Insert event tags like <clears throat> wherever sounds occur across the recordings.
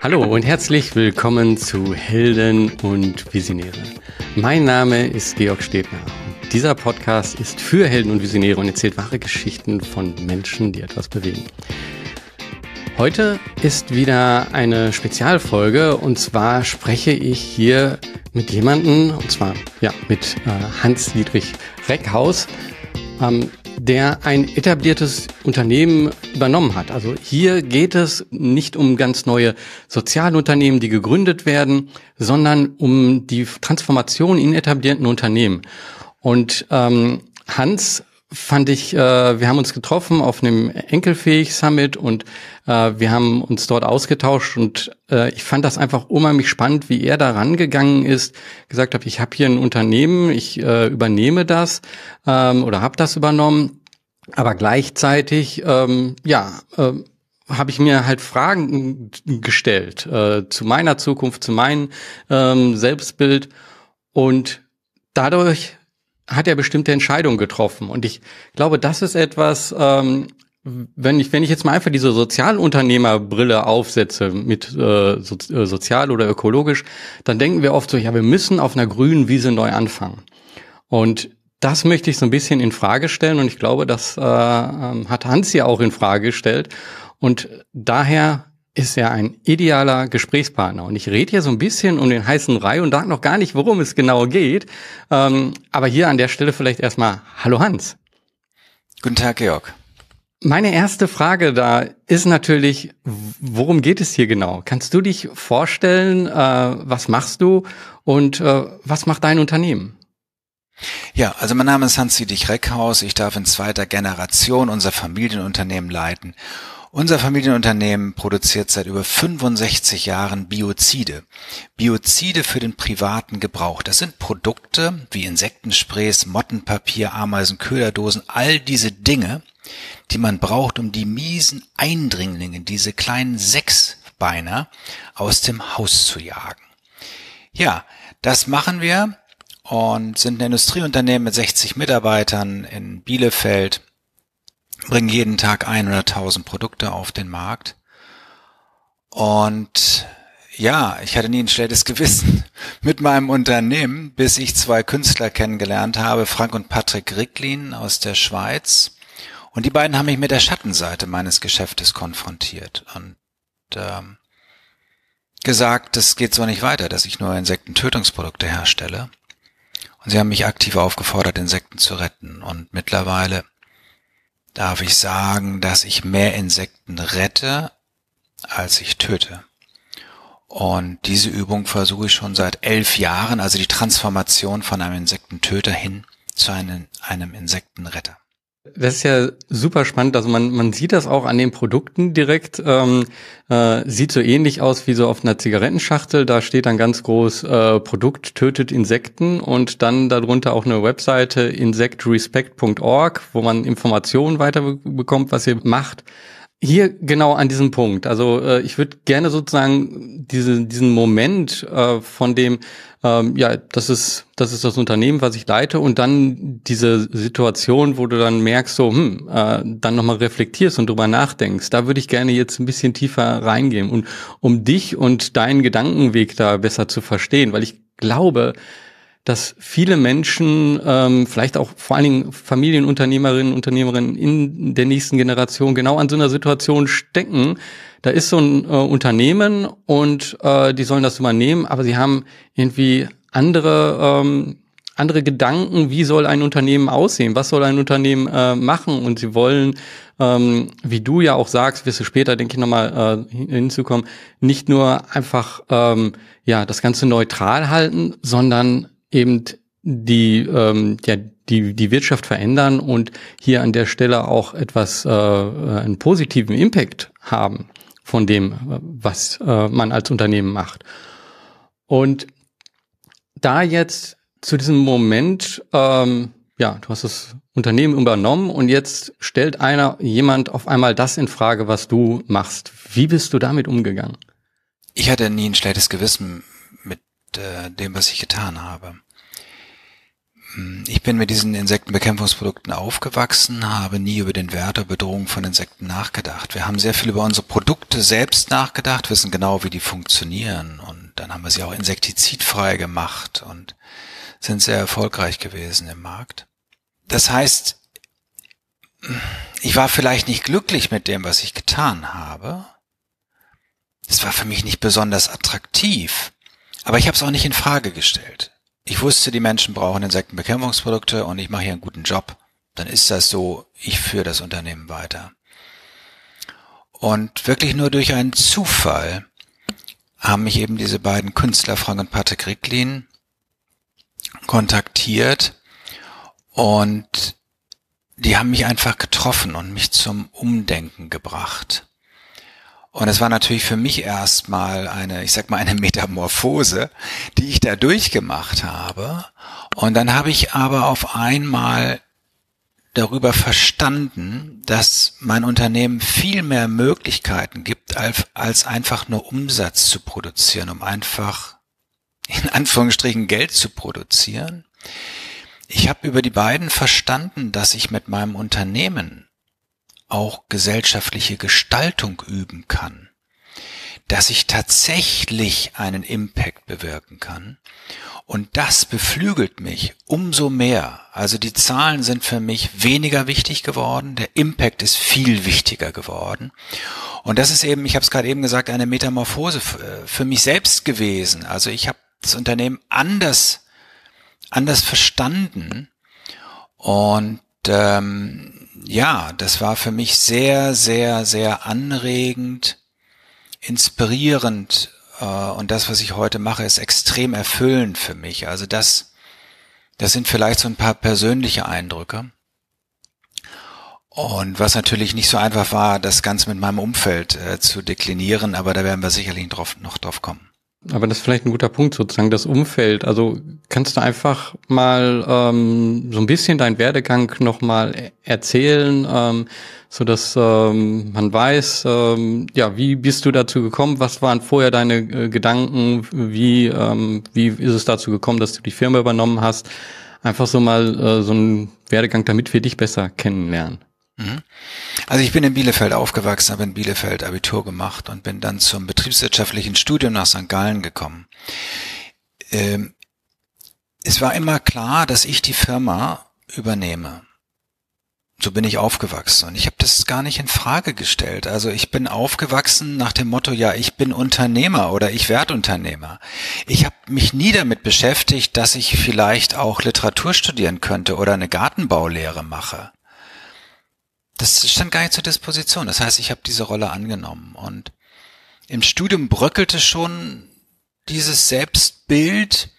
Hallo und herzlich willkommen zu Helden und Visionäre. Mein Name ist Georg Stebner. Dieser Podcast ist für Helden und Visionäre und erzählt wahre Geschichten von Menschen, die etwas bewegen. Heute ist wieder eine Spezialfolge und zwar spreche ich hier mit jemandem, und zwar ja mit äh, Hans-Dietrich Reckhaus, ähm, der ein etabliertes Unternehmen übernommen hat. Also hier geht es nicht um ganz neue Sozialunternehmen, die gegründet werden, sondern um die Transformation in etablierten Unternehmen. Und ähm, Hans fand ich, äh, wir haben uns getroffen auf einem Enkelfähig Summit und äh, wir haben uns dort ausgetauscht und äh, ich fand das einfach unheimlich spannend, wie er da rangegangen ist, gesagt hat, ich habe hier ein Unternehmen, ich äh, übernehme das ähm, oder habe das übernommen, aber gleichzeitig, ähm, ja, äh, habe ich mir halt Fragen gestellt äh, zu meiner Zukunft, zu meinem ähm, Selbstbild. Und dadurch hat er bestimmte Entscheidungen getroffen. Und ich glaube, das ist etwas, ähm, wenn ich, wenn ich jetzt mal einfach diese Sozialunternehmerbrille aufsetze mit äh, so, äh, sozial oder ökologisch, dann denken wir oft so, ja, wir müssen auf einer grünen Wiese neu anfangen. Und das möchte ich so ein bisschen in Frage stellen und ich glaube, das äh, ähm, hat Hans ja auch in Frage gestellt. Und daher ist er ein idealer Gesprächspartner. Und ich rede hier so ein bisschen um den heißen Brei und sage noch gar nicht, worum es genau geht. Ähm, aber hier an der Stelle vielleicht erstmal Hallo Hans. Guten Tag, Georg. Meine erste Frage da ist natürlich, worum geht es hier genau? Kannst du dich vorstellen, äh, was machst du und äh, was macht dein Unternehmen? Ja, also mein Name ist Hans-Dietrich Reckhaus. Ich darf in zweiter Generation unser Familienunternehmen leiten. Unser Familienunternehmen produziert seit über 65 Jahren Biozide. Biozide für den privaten Gebrauch. Das sind Produkte wie Insektensprays, Mottenpapier, Ameisen, Köderdosen, all diese Dinge, die man braucht, um die miesen Eindringlinge, diese kleinen Sechsbeiner aus dem Haus zu jagen. Ja, das machen wir und sind ein Industrieunternehmen mit 60 Mitarbeitern in Bielefeld bringen jeden Tag 100.000 Produkte auf den Markt. Und ja, ich hatte nie ein schlechtes Gewissen <laughs> mit meinem Unternehmen, bis ich zwei Künstler kennengelernt habe, Frank und Patrick Ricklin aus der Schweiz. Und die beiden haben mich mit der Schattenseite meines Geschäftes konfrontiert und ähm, gesagt, es geht so nicht weiter, dass ich nur Insektentötungsprodukte herstelle. Und sie haben mich aktiv aufgefordert, Insekten zu retten. Und mittlerweile darf ich sagen, dass ich mehr Insekten rette, als ich töte. Und diese Übung versuche ich schon seit elf Jahren, also die Transformation von einem Insektentöter hin zu einem, einem Insektenretter. Das ist ja super spannend. Also man, man sieht das auch an den Produkten direkt. Ähm, äh, sieht so ähnlich aus wie so auf einer Zigarettenschachtel. Da steht dann ganz groß äh, Produkt tötet Insekten und dann darunter auch eine Webseite insectrespect.org, wo man Informationen weiterbekommt, was ihr macht. Hier genau an diesem Punkt. Also äh, ich würde gerne sozusagen diese, diesen Moment äh, von dem, ähm, ja, das ist, das ist das Unternehmen, was ich leite, und dann diese Situation, wo du dann merkst, so, hm, äh, dann nochmal reflektierst und drüber nachdenkst. Da würde ich gerne jetzt ein bisschen tiefer reingehen und um dich und deinen Gedankenweg da besser zu verstehen, weil ich glaube, dass viele Menschen, ähm, vielleicht auch vor allen Dingen Familienunternehmerinnen, Unternehmerinnen in der nächsten Generation genau an so einer Situation stecken. Da ist so ein äh, Unternehmen und äh, die sollen das übernehmen, aber sie haben irgendwie andere ähm, andere Gedanken, wie soll ein Unternehmen aussehen, was soll ein Unternehmen äh, machen und sie wollen, ähm, wie du ja auch sagst, wirst du später, denke ich, nochmal äh, hinzukommen, nicht nur einfach ähm, ja das Ganze neutral halten, sondern eben die, ähm, ja, die, die Wirtschaft verändern und hier an der Stelle auch etwas, äh, einen positiven Impact haben von dem, was äh, man als Unternehmen macht. Und da jetzt zu diesem Moment, ähm, ja, du hast das Unternehmen übernommen und jetzt stellt einer, jemand auf einmal das in Frage, was du machst. Wie bist du damit umgegangen? Ich hatte nie ein schlechtes Gewissen äh, dem, was ich getan habe. hm, ich bin mit diesen Insektenbekämpfungsprodukten aufgewachsen, habe nie über den Wert der Bedrohung von Insekten nachgedacht. Wir haben sehr viel über unsere Produkte selbst nachgedacht, wissen genau, wie die funktionieren und dann haben wir sie auch insektizidfrei gemacht und sind sehr erfolgreich gewesen im Markt. Das heißt, ich war vielleicht nicht glücklich mit dem, was ich getan habe. Es war für mich nicht besonders attraktiv, aber ich habe es auch nicht in Frage gestellt ich wusste, die Menschen brauchen Insektenbekämpfungsprodukte und ich mache hier einen guten Job, dann ist das so, ich führe das Unternehmen weiter. Und wirklich nur durch einen Zufall haben mich eben diese beiden Künstler, Frank und Patrick Ricklin, kontaktiert und die haben mich einfach getroffen und mich zum Umdenken gebracht. Und es war natürlich für mich erstmal eine, ich sag mal, eine Metamorphose, die ich da durchgemacht habe. Und dann habe ich aber auf einmal darüber verstanden, dass mein Unternehmen viel mehr Möglichkeiten gibt, als, als einfach nur Umsatz zu produzieren, um einfach in Anführungsstrichen Geld zu produzieren. Ich habe über die beiden verstanden, dass ich mit meinem Unternehmen auch gesellschaftliche Gestaltung üben kann, dass ich tatsächlich einen Impact bewirken kann. Und das beflügelt mich umso mehr. Also die Zahlen sind für mich weniger wichtig geworden, der Impact ist viel wichtiger geworden. Und das ist eben, ich habe es gerade eben gesagt, eine Metamorphose für mich selbst gewesen. Also ich habe das Unternehmen anders, anders verstanden und ähm, ja, das war für mich sehr, sehr, sehr anregend, inspirierend äh, und das, was ich heute mache, ist extrem erfüllend für mich. Also das, das sind vielleicht so ein paar persönliche Eindrücke. Und was natürlich nicht so einfach war, das Ganze mit meinem Umfeld äh, zu deklinieren, aber da werden wir sicherlich noch drauf kommen. Aber das ist vielleicht ein guter Punkt, sozusagen das Umfeld. Also kannst du einfach mal ähm, so ein bisschen deinen Werdegang nochmal erzählen, ähm, so dass ähm, man weiß, ähm, ja, wie bist du dazu gekommen? Was waren vorher deine äh, Gedanken? Wie ähm, wie ist es dazu gekommen, dass du die Firma übernommen hast? Einfach so mal äh, so ein Werdegang, damit wir dich besser kennenlernen. Mhm. Also ich bin in Bielefeld aufgewachsen, habe in Bielefeld Abitur gemacht und bin dann zum betriebswirtschaftlichen Studium nach St. Gallen gekommen. Ähm, es war immer klar, dass ich die Firma übernehme. So bin ich aufgewachsen und ich habe das gar nicht in Frage gestellt. Also ich bin aufgewachsen nach dem Motto, ja, ich bin Unternehmer oder ich werde Unternehmer. Ich habe mich nie damit beschäftigt, dass ich vielleicht auch Literatur studieren könnte oder eine Gartenbaulehre mache das stand gar nicht zur Disposition. Das heißt, ich habe diese Rolle angenommen. Und im Studium bröckelte schon dieses Selbstbild,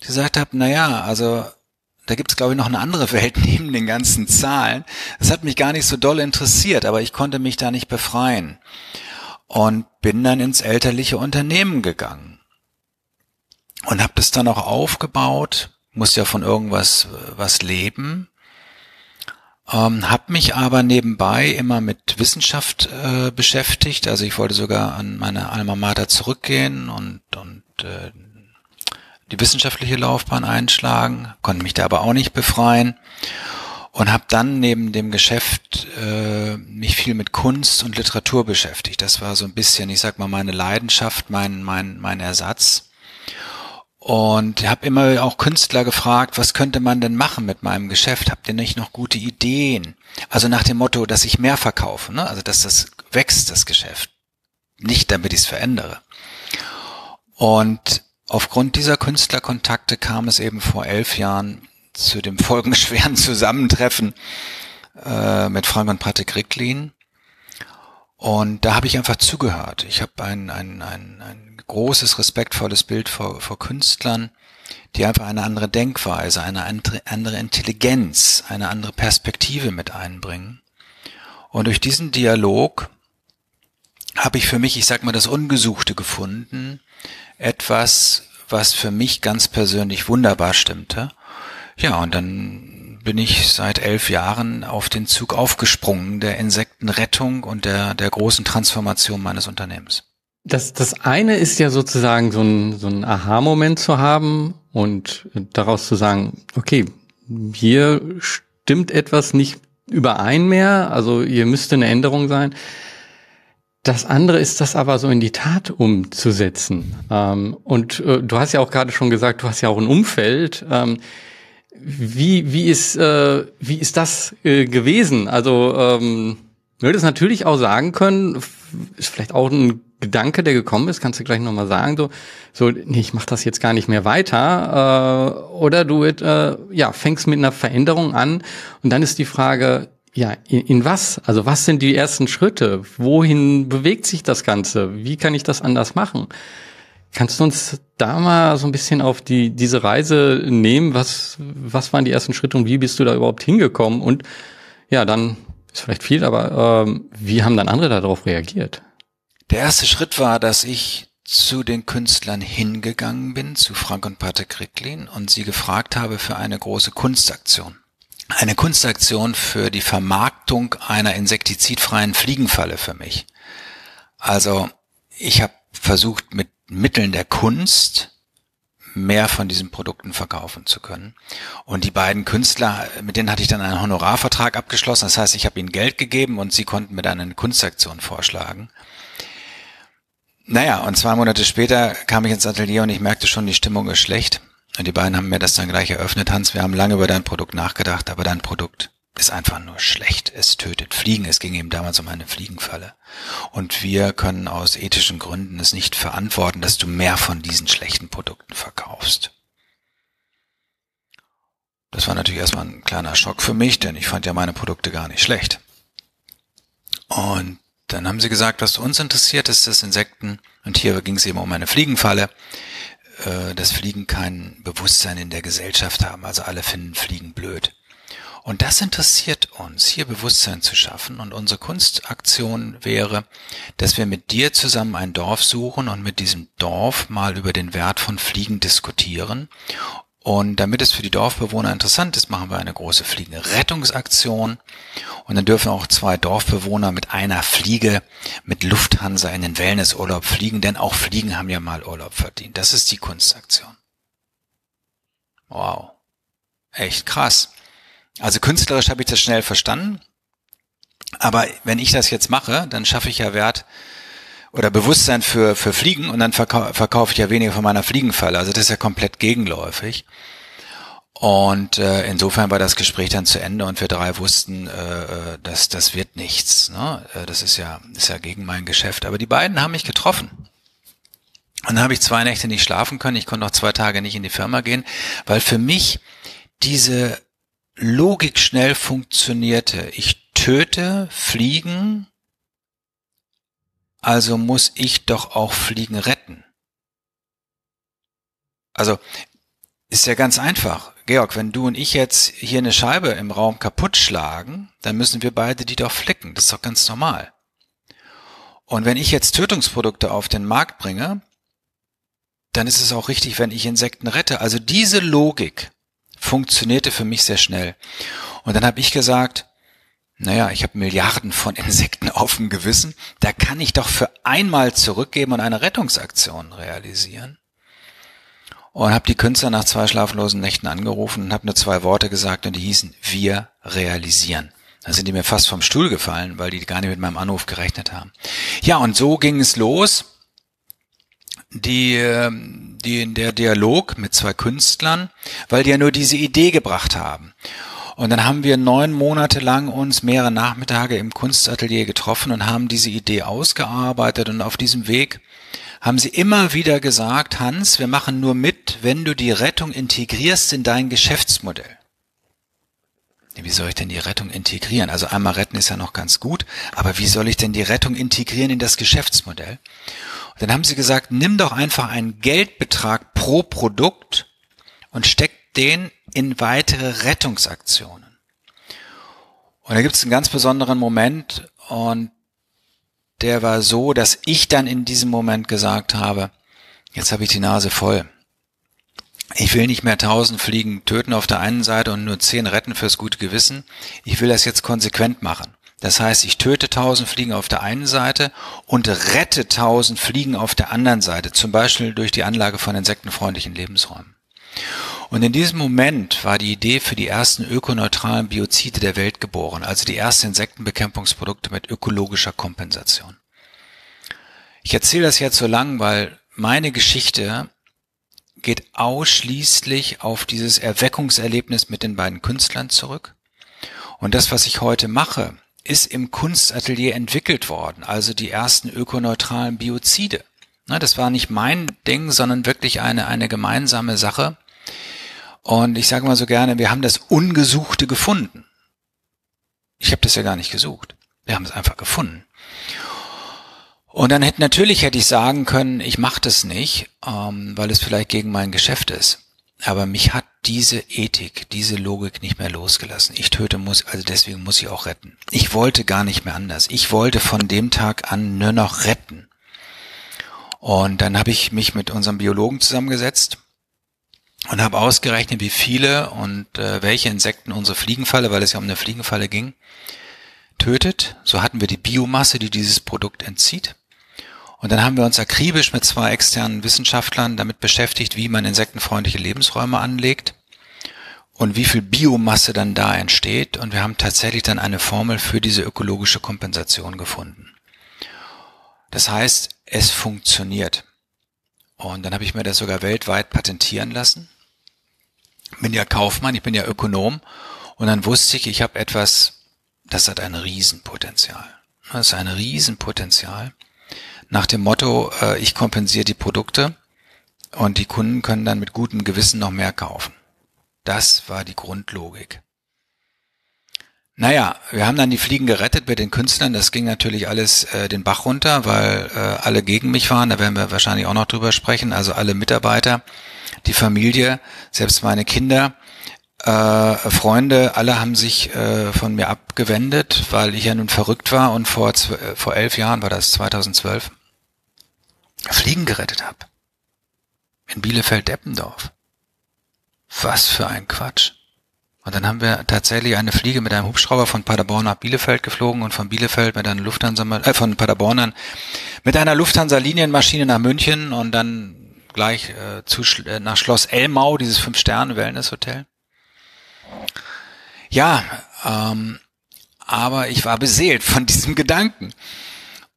gesagt habe, naja, also da gibt's glaube ich noch eine andere Welt <laughs> neben den ganzen Zahlen. Das hat mich gar nicht so doll interessiert, aber ich konnte mich da nicht befreien. Und bin dann ins elterliche Unternehmen gegangen. Und habe das dann auch aufgebaut, muss ja von irgendwas was leben ähm, hab mich aber nebenbei immer mit Wissenschaft äh, beschäftigt. Also ich wollte sogar an meine Alma Mater zurückgehen und, und äh, die wissenschaftliche Laufbahn einschlagen, konnte mich da aber auch nicht befreien und habe dann neben dem Geschäft äh, mich viel mit Kunst und Literatur beschäftigt. Das war so ein bisschen, ich sag mal, meine Leidenschaft, mein mein mein Ersatz. Und habe immer auch Künstler gefragt, was könnte man denn machen mit meinem Geschäft? Habt ihr nicht noch gute Ideen? Also nach dem Motto, dass ich mehr verkaufe, ne? also dass das wächst, das Geschäft. Nicht damit ich es verändere. Und aufgrund dieser Künstlerkontakte kam es eben vor elf Jahren zu dem <laughs> folgenschweren Zusammentreffen äh, mit Frank und Patrick Ricklin. Und da habe ich einfach zugehört. Ich habe ein, ein, ein, ein großes, respektvolles Bild vor, vor Künstlern, die einfach eine andere Denkweise, eine andere, Intelligenz, eine andere Perspektive mit einbringen. Und durch diesen Dialog habe ich für mich, ich sag mal, das Ungesuchte gefunden, etwas, was für mich ganz persönlich wunderbar stimmte. Ja, und dann bin ich seit elf Jahren auf den Zug aufgesprungen der Insektenrettung und der, der großen Transformation meines Unternehmens. Das, das eine ist ja sozusagen so ein, so ein Aha-Moment zu haben und daraus zu sagen, okay, hier stimmt etwas nicht überein mehr, also hier müsste eine Änderung sein. Das andere ist das aber so in die Tat umzusetzen. Ähm, und äh, du hast ja auch gerade schon gesagt, du hast ja auch ein Umfeld. Ähm, wie, wie, ist, äh, wie ist das äh, gewesen? Also ähm, würde es natürlich auch sagen können, ist vielleicht auch ein Gedanke, der gekommen ist, kannst du gleich nochmal sagen, so, so, nee, ich mach das jetzt gar nicht mehr weiter. Äh, oder du äh, ja, fängst mit einer Veränderung an und dann ist die Frage, ja, in, in was? Also was sind die ersten Schritte? Wohin bewegt sich das Ganze? Wie kann ich das anders machen? Kannst du uns da mal so ein bisschen auf die, diese Reise nehmen? Was, was waren die ersten Schritte und wie bist du da überhaupt hingekommen? Und ja, dann ist vielleicht viel, aber ähm, wie haben dann andere darauf reagiert? Der erste Schritt war, dass ich zu den Künstlern hingegangen bin, zu Frank und Patrick Ricklin, und sie gefragt habe für eine große Kunstaktion. Eine Kunstaktion für die Vermarktung einer insektizidfreien Fliegenfalle für mich. Also ich habe versucht, mit Mitteln der Kunst mehr von diesen Produkten verkaufen zu können. Und die beiden Künstler, mit denen hatte ich dann einen Honorarvertrag abgeschlossen. Das heißt, ich habe ihnen Geld gegeben und sie konnten mir dann eine Kunstaktion vorschlagen. Naja, und zwei Monate später kam ich ins Atelier und ich merkte schon, die Stimmung ist schlecht. Und die beiden haben mir das dann gleich eröffnet. Hans, wir haben lange über dein Produkt nachgedacht, aber dein Produkt ist einfach nur schlecht. Es tötet Fliegen. Es ging eben damals um eine Fliegenfalle. Und wir können aus ethischen Gründen es nicht verantworten, dass du mehr von diesen schlechten Produkten verkaufst. Das war natürlich erstmal ein kleiner Schock für mich, denn ich fand ja meine Produkte gar nicht schlecht. Und dann haben sie gesagt, was uns interessiert, ist das Insekten. Und hier ging es eben um eine Fliegenfalle, äh, dass Fliegen kein Bewusstsein in der Gesellschaft haben. Also alle finden Fliegen blöd. Und das interessiert uns, hier Bewusstsein zu schaffen. Und unsere Kunstaktion wäre, dass wir mit dir zusammen ein Dorf suchen und mit diesem Dorf mal über den Wert von Fliegen diskutieren und damit es für die Dorfbewohner interessant ist, machen wir eine große Fliegenrettungsaktion. Und dann dürfen auch zwei Dorfbewohner mit einer Fliege mit Lufthansa in den Wellnessurlaub fliegen, denn auch Fliegen haben ja mal Urlaub verdient. Das ist die Kunstaktion. Wow. Echt krass. Also künstlerisch habe ich das schnell verstanden. Aber wenn ich das jetzt mache, dann schaffe ich ja Wert oder Bewusstsein für, für Fliegen und dann verkau verkaufe ich ja weniger von meiner Fliegenfalle. Also das ist ja komplett gegenläufig. Und äh, insofern war das Gespräch dann zu Ende und wir drei wussten, äh, äh dass das wird nichts. Ne? Äh, das ist ja, ist ja gegen mein Geschäft. Aber die beiden haben mich getroffen. Und dann habe ich zwei Nächte nicht schlafen können. Ich konnte noch zwei Tage nicht in die Firma gehen, weil für mich diese Logik schnell funktionierte. Ich töte Fliegen also muss ich doch auch Fliegen retten. Also ist ja ganz einfach. Georg, wenn du und ich jetzt hier eine Scheibe im Raum kaputt schlagen, dann müssen wir beide die doch flicken. Das ist doch ganz normal. Und wenn ich jetzt Tötungsprodukte auf den Markt bringe, dann ist es auch richtig, wenn ich Insekten rette. Also diese Logik funktionierte für mich sehr schnell. Und dann habe ich gesagt, naja, ich habe Milliarden von Insekten <laughs> auf dem Gewissen, da kann ich doch für einmal zurückgeben und eine Rettungsaktion realisieren. Und habe die Künstler nach zwei schlaflosen Nächten angerufen und habe nur zwei Worte gesagt und die hießen wir realisieren. Da sind die mir fast vom Stuhl gefallen, weil die gar nicht mit meinem Anruf gerechnet haben. Ja, und so ging es los. Die, ähm, die, der Dialog mit zwei Künstlern, weil die ja nur diese Idee gebracht haben. Und dann haben wir neun Monate lang uns mehrere Nachmittage im Kunstatelier getroffen und haben diese Idee ausgearbeitet und auf diesem Weg haben sie immer wieder gesagt, Hans, wir machen nur mit, wenn du die Rettung integrierst in dein Geschäftsmodell. Wie soll ich denn die Rettung integrieren? Also einmal retten ist ja noch ganz gut, aber wie soll ich denn die Rettung integrieren in das Geschäftsmodell? Und dann haben sie gesagt, nimm doch einfach einen Geldbetrag pro Produkt und steck den in weitere Rettungsaktionen. Und da gibt es einen ganz besonderen Moment und der war so, dass ich dann in diesem Moment gesagt habe, jetzt habe ich die Nase voll. Ich will nicht mehr tausend Fliegen töten auf der einen Seite und nur zehn retten fürs gute Gewissen. Ich will das jetzt konsequent machen. Das heißt, ich töte tausend Fliegen auf der einen Seite und rette tausend Fliegen auf der anderen Seite, zum Beispiel durch die Anlage von insektenfreundlichen Lebensräumen. Und in diesem Moment war die Idee für die ersten ökoneutralen Biozide der Welt geboren, also die ersten Insektenbekämpfungsprodukte mit ökologischer Kompensation. Ich erzähle das jetzt so lang, weil meine Geschichte geht ausschließlich auf dieses Erweckungserlebnis mit den beiden Künstlern zurück. Und das, was ich heute mache, ist im Kunstatelier entwickelt worden, also die ersten ökoneutralen Biozide. Das war nicht mein Ding, sondern wirklich eine, eine gemeinsame Sache. Und ich sage mal so gerne, wir haben das Ungesuchte gefunden. Ich habe das ja gar nicht gesucht. Wir haben es einfach gefunden. Und dann hätte natürlich hätte ich sagen können, ich mache das nicht, ähm, weil es vielleicht gegen mein Geschäft ist. Aber mich hat diese Ethik, diese Logik nicht mehr losgelassen. Ich töte muss, also deswegen muss ich auch retten. Ich wollte gar nicht mehr anders. Ich wollte von dem Tag an nur noch retten. Und dann habe ich mich mit unserem Biologen zusammengesetzt und habe ausgerechnet, wie viele und äh, welche Insekten unsere Fliegenfalle, weil es ja um eine Fliegenfalle ging, tötet. So hatten wir die Biomasse, die dieses Produkt entzieht. Und dann haben wir uns akribisch mit zwei externen Wissenschaftlern damit beschäftigt, wie man insektenfreundliche Lebensräume anlegt und wie viel Biomasse dann da entsteht. Und wir haben tatsächlich dann eine Formel für diese ökologische Kompensation gefunden. Das heißt, es funktioniert. Und dann habe ich mir das sogar weltweit patentieren lassen. Bin ja Kaufmann, ich bin ja Ökonom. Und dann wusste ich, ich habe etwas, das hat ein Riesenpotenzial. Das ist ein Riesenpotenzial nach dem Motto, äh, ich kompensiere die Produkte und die Kunden können dann mit gutem Gewissen noch mehr kaufen. Das war die Grundlogik. Naja, wir haben dann die Fliegen gerettet mit den Künstlern. Das ging natürlich alles äh, den Bach runter, weil äh, alle gegen mich waren. Da werden wir wahrscheinlich auch noch drüber sprechen. Also alle Mitarbeiter, die Familie, selbst meine Kinder, äh, Freunde, alle haben sich äh, von mir abgewendet, weil ich ja nun verrückt war und vor, äh, vor elf Jahren war das 2012 Fliegen gerettet habe. In Bielefeld-Deppendorf. Was für ein Quatsch. Und dann haben wir tatsächlich eine Fliege mit einem Hubschrauber von Paderborn nach Bielefeld geflogen und von Bielefeld mit einer Lufthansa, äh, von Paderborn an mit einer Lufthansa-Linienmaschine nach München und dann gleich äh, zu, äh, nach Schloss Elmau, dieses Fünf-Sterne-Wellness-Hotel. Ja, ähm, aber ich war beseelt von <laughs> diesem Gedanken.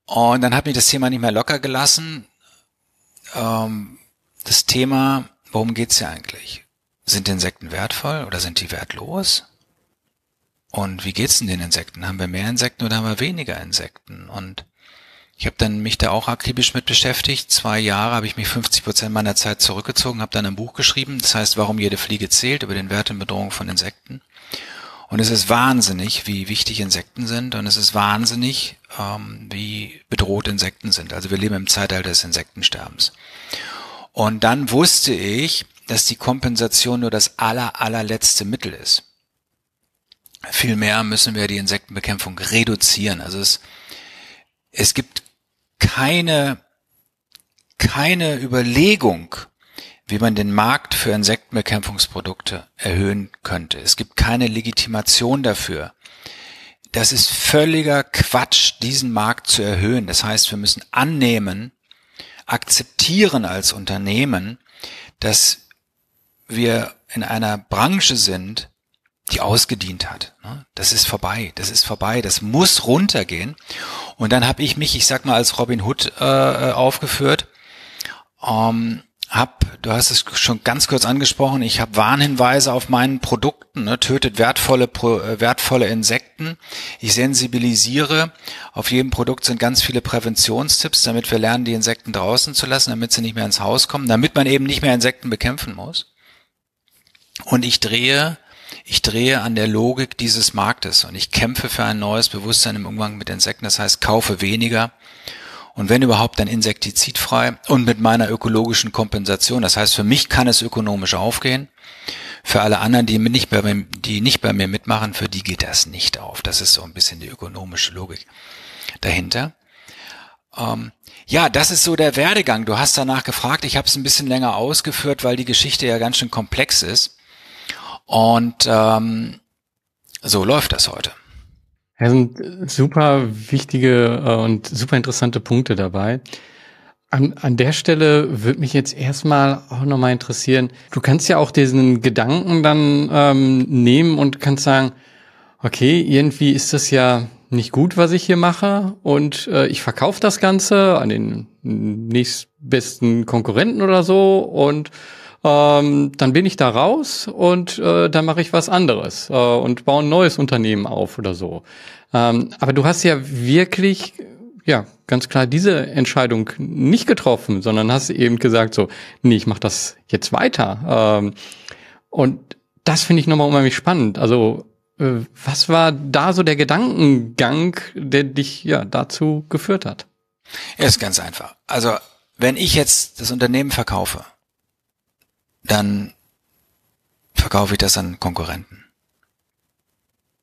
Und dann hat mich das Thema nicht mehr locker gelassen ähm, das Thema, worum geht's hier eigentlich? Sind Insekten wertvoll oder sind die wertlos? Und wie geht's denn den Insekten? Haben wir mehr Insekten oder haben wir weniger Insekten? Und ich habe dann mich da auch akribisch mit beschäftigt. Zwei Jahre habe ich mich 50 Prozent meiner Zeit zurückgezogen, habe dann ein Buch geschrieben, das heißt, warum jede Fliege zählt, über den Wert und Bedrohung von Insekten. Und es ist wahnsinnig, wie wichtig Insekten sind und es ist wahnsinnig, ähm, wie bedroht Insekten sind. Also wir leben im Zeitalter des Insektensterbens. Und dann wusste ich, dass die Kompensation nur das aller, allerletzte Mittel ist. Vielmehr müssen wir die Insektenbekämpfung reduzieren. Also es, es gibt keine, keine Überlegung, wie man den Markt für Insektenbekämpfungsprodukte erhöhen könnte. Es gibt keine Legitimation dafür. Das ist völliger Quatsch, diesen Markt zu erhöhen. Das heißt, wir müssen annehmen, akzeptieren als Unternehmen, dass wir in einer Branche sind, die ausgedient hat. Das ist vorbei, das ist vorbei, das muss runtergehen. Und dann habe ich mich, ich sag mal, als Robin Hood äh, aufgeführt. Ähm, hab, du hast es schon ganz kurz angesprochen, ich habe Warnhinweise auf meinen Produkten, ne, tötet wertvolle, äh, wertvolle Insekten. Ich sensibilisiere. Auf jedem Produkt sind ganz viele Präventionstipps, damit wir lernen, die Insekten draußen zu lassen, damit sie nicht mehr ins Haus kommen, damit man eben nicht mehr Insekten bekämpfen muss. Und ich drehe, ich drehe an der Logik dieses Marktes und ich kämpfe für ein neues Bewusstsein im Umgang mit Insekten. Das heißt, kaufe weniger und wenn überhaupt dann insektizidfrei und mit meiner ökologischen Kompensation. Das heißt, für mich kann es ökonomisch aufgehen. Für alle anderen, die nicht bei mir, die nicht bei mir mitmachen, für die geht das nicht auf. Das ist so ein bisschen die ökonomische Logik dahinter. Ähm, ja, das ist so der Werdegang. Du hast danach gefragt. Ich habe es ein bisschen länger ausgeführt, weil die Geschichte ja ganz schön komplex ist. Und ähm, so läuft das heute. Es sind super wichtige äh, und super interessante Punkte dabei. An, an der Stelle würde mich jetzt erstmal auch nochmal interessieren, du kannst ja auch diesen Gedanken dann ähm, nehmen und kannst sagen, okay, irgendwie ist das ja nicht gut, was ich hier mache und äh, ich verkaufe das Ganze an den nächstbesten Konkurrenten oder so und ähm, dann bin ich da raus und äh, dann mache ich was anderes äh, und baue ein neues Unternehmen auf oder so. Ähm, aber du hast ja wirklich, ja, ganz klar diese Entscheidung nicht getroffen, sondern hast eben gesagt so, nee, ich mache das jetzt weiter. Ähm, und das finde ich nochmal unheimlich spannend. Also äh, was war da so der Gedankengang, der dich ja dazu geführt hat? Er ist ganz einfach. Also wenn ich jetzt das Unternehmen verkaufe, dann verkaufe ich das an Konkurrenten.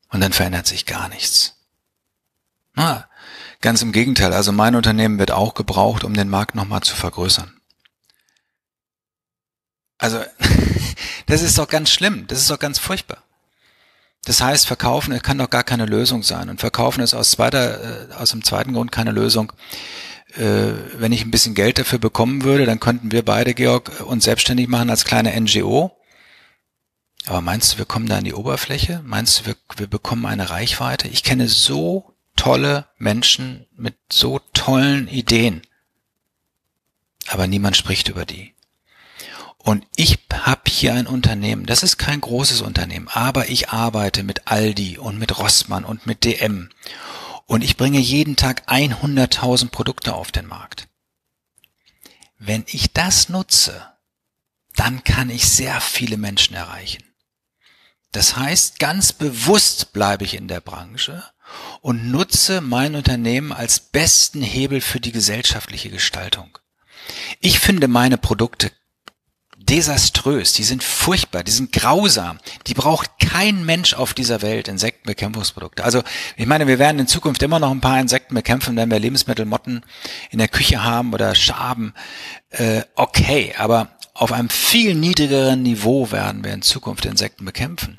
Und dann verändert sich gar nichts. Na, ganz im Gegenteil. Also mein Unternehmen wird auch gebraucht, um den Markt nochmal zu vergrößern. Also, <laughs> das ist doch ganz schlimm. Das ist doch ganz furchtbar. Das heißt, verkaufen kann doch gar keine Lösung sein. Und verkaufen ist aus zweiter, äh, aus dem zweiten Grund keine Lösung, wenn ich ein bisschen Geld dafür bekommen würde, dann könnten wir beide, Georg, uns selbstständig machen als kleine NGO. Aber meinst du, wir kommen da an die Oberfläche? Meinst du, wir, wir bekommen eine Reichweite? Ich kenne so tolle Menschen mit so tollen Ideen. Aber niemand spricht über die. Und ich habe hier ein Unternehmen, das ist kein großes Unternehmen, aber ich arbeite mit Aldi und mit Rossmann und mit DM und ich bringe jeden Tag 100.000 Produkte auf den Markt. Wenn ich das nutze, dann kann ich sehr viele Menschen erreichen. Das heißt, ganz bewusst bleibe ich in der Branche und nutze mein Unternehmen als besten Hebel für die gesellschaftliche Gestaltung. Ich finde meine Produkte desaströs, die sind furchtbar, die sind grausam. Die braucht kein Mensch auf dieser Welt, Insektenbekämpfungsprodukte. Also ich meine, wir werden in Zukunft immer noch ein paar Insekten bekämpfen, wenn wir Lebensmittelmotten in der Küche haben oder Schaben. Äh, okay, aber auf einem viel niedrigeren Niveau werden wir in Zukunft Insekten bekämpfen.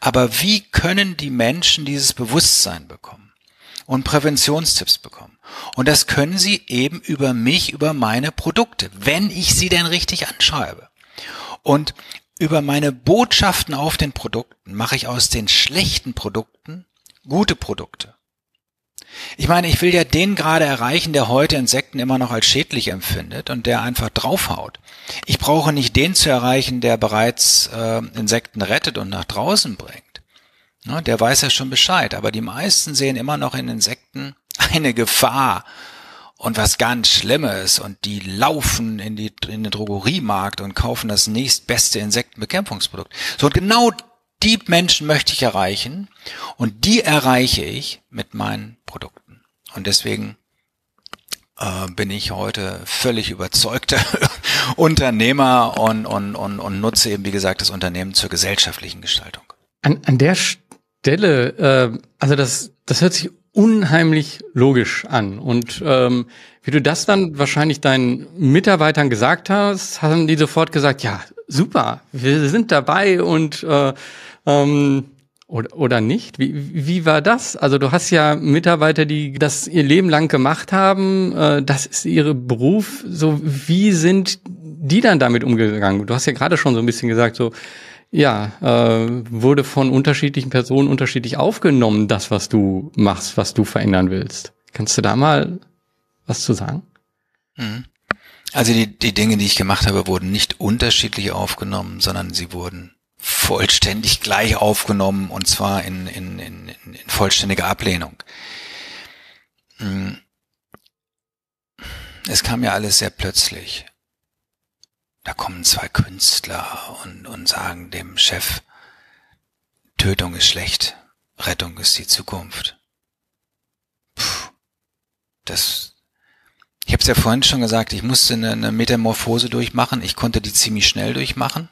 Aber wie können die Menschen dieses Bewusstsein bekommen und Präventionstipps bekommen? Und das können sie eben über mich, über meine Produkte, wenn ich sie denn richtig anschreibe. Und über meine Botschaften auf den Produkten mache ich aus den schlechten Produkten gute Produkte. Ich meine, ich will ja den gerade erreichen, der heute Insekten immer noch als schädlich empfindet und der einfach draufhaut. Ich brauche nicht den zu erreichen, der bereits äh, Insekten rettet und nach draußen bringt. Ne, der weiß ja schon Bescheid, aber die meisten sehen immer noch in Insekten <laughs> eine Gefahr und was ganz Schlimmes und die laufen in, die, in den Drogeriemarkt und kaufen das nächstbeste Insektenbekämpfungsprodukt. So, und genau die Menschen möchte ich erreichen und die erreiche ich mit meinen Produkten. Und deswegen äh, bin ich heute völlig überzeugter <laughs> Unternehmer und, und, und, und nutze eben, wie gesagt, das Unternehmen zur gesellschaftlichen Gestaltung. An, an der Stelle, äh, also das, das hört sich unheimlich logisch an. Und ähm, wie du das dann wahrscheinlich deinen Mitarbeitern gesagt hast, haben die sofort gesagt, ja, super, wir sind dabei und äh, ähm, oder, oder nicht? Wie, wie war das? Also du hast ja Mitarbeiter, die das ihr Leben lang gemacht haben, äh, das ist ihre Beruf. So, wie sind die dann damit umgegangen? Du hast ja gerade schon so ein bisschen gesagt, so ja, äh, wurde von unterschiedlichen Personen unterschiedlich aufgenommen, das, was du machst, was du verändern willst. Kannst du da mal was zu sagen? Mhm. Also die, die Dinge, die ich gemacht habe, wurden nicht unterschiedlich aufgenommen, sondern sie wurden vollständig gleich aufgenommen und zwar in, in, in, in vollständiger Ablehnung. Mhm. Es kam ja alles sehr plötzlich. Da kommen zwei Künstler und, und sagen dem Chef, Tötung ist schlecht, Rettung ist die Zukunft. Puh, das, ich habe es ja vorhin schon gesagt, ich musste eine, eine, Metamorphose durchmachen. Ich konnte die ziemlich schnell durchmachen.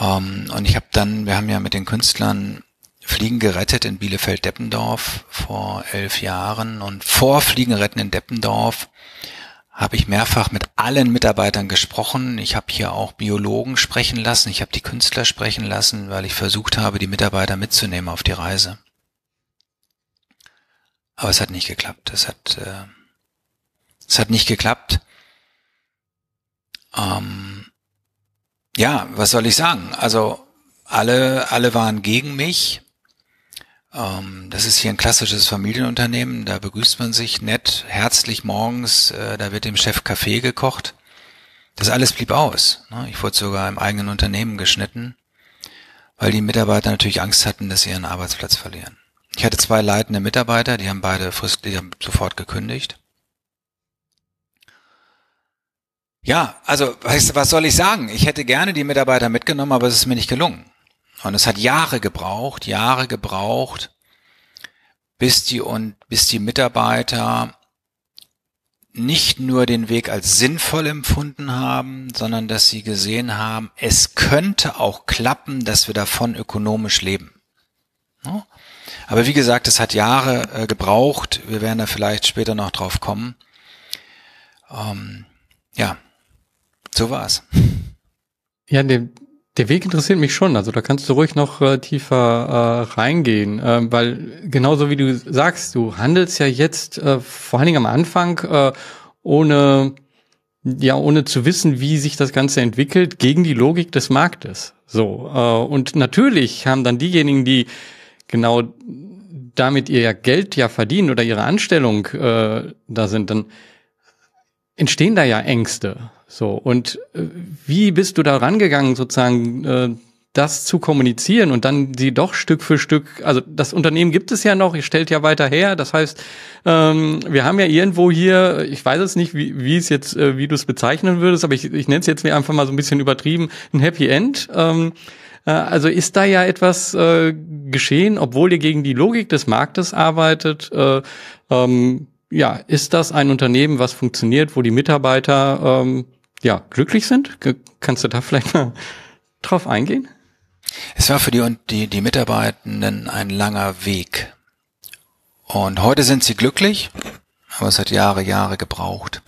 Ähm, und ich habe dann, wir haben ja mit den Künstlern Fliegen gerettet in Bielefeld-Deppendorf vor elf Jahren und vor Fliegen retten in Deppendorf habe ich mehrfach mit allen Mitarbeitern gesprochen. Ich habe hier auch Biologen sprechen lassen, ich habe die Künstler sprechen lassen, weil ich versucht habe, die Mitarbeiter mitzunehmen auf die Reise. Aber es hat nicht geklappt. Es hat, äh, Es hat nicht geklappt. Ähm, ja, was soll ich sagen? Also alle, alle waren gegen mich. Ähm, das ist hier ein klassisches Familienunternehmen. Da begrüßt man sich nett, herzlich morgens. Äh, da wird dem Chef Kaffee gekocht. Das alles blieb aus. Ne? Ich wurde sogar im eigenen Unternehmen geschnitten, weil die Mitarbeiter natürlich Angst hatten, dass sie ihren Arbeitsplatz verlieren. Ich hatte zwei leitende Mitarbeiter, die haben beide frist, die haben sofort gekündigt. Ja, also was soll ich sagen? Ich hätte gerne die Mitarbeiter mitgenommen, aber es ist mir nicht gelungen. Und es hat Jahre gebraucht, Jahre gebraucht, bis die und bis die Mitarbeiter nicht nur den Weg als sinnvoll empfunden haben, sondern dass sie gesehen haben, es könnte auch klappen, dass wir davon ökonomisch leben. Aber wie gesagt, es hat Jahre äh, gebraucht. Wir werden da vielleicht später noch drauf kommen. Ähm, ja, so war's. Ja, der, der Weg interessiert mich schon. Also da kannst du ruhig noch äh, tiefer äh, reingehen, äh, weil genauso wie du sagst, du handelst ja jetzt äh, vor allen Dingen am Anfang äh, ohne ja ohne zu wissen, wie sich das Ganze entwickelt, gegen die Logik des Marktes. So äh, und natürlich haben dann diejenigen, die genau damit ihr Geld ja verdienen oder ihre Anstellung äh, da sind, dann entstehen da ja Ängste. So und äh, wie bist du da rangegangen, sozusagen äh, das zu kommunizieren und dann sie doch Stück für Stück, also das Unternehmen gibt es ja noch, ihr stellt ja weiter her, das heißt, ähm, wir haben ja irgendwo hier, ich weiß es nicht, wie, wie es jetzt, äh, wie du es bezeichnen würdest, aber ich, ich nenne es jetzt mir einfach mal so ein bisschen übertrieben, ein Happy End. Ähm, äh, also ist da ja etwas äh, geschehen, obwohl ihr gegen die Logik des Marktes arbeitet. Äh, ähm, ja, ist das ein Unternehmen, was funktioniert, wo die Mitarbeiter ähm, ja glücklich sind? Kannst du da vielleicht mal drauf eingehen? Es war für die und die, die Mitarbeitenden ein langer Weg. Und heute sind sie glücklich, aber es hat Jahre, Jahre gebraucht.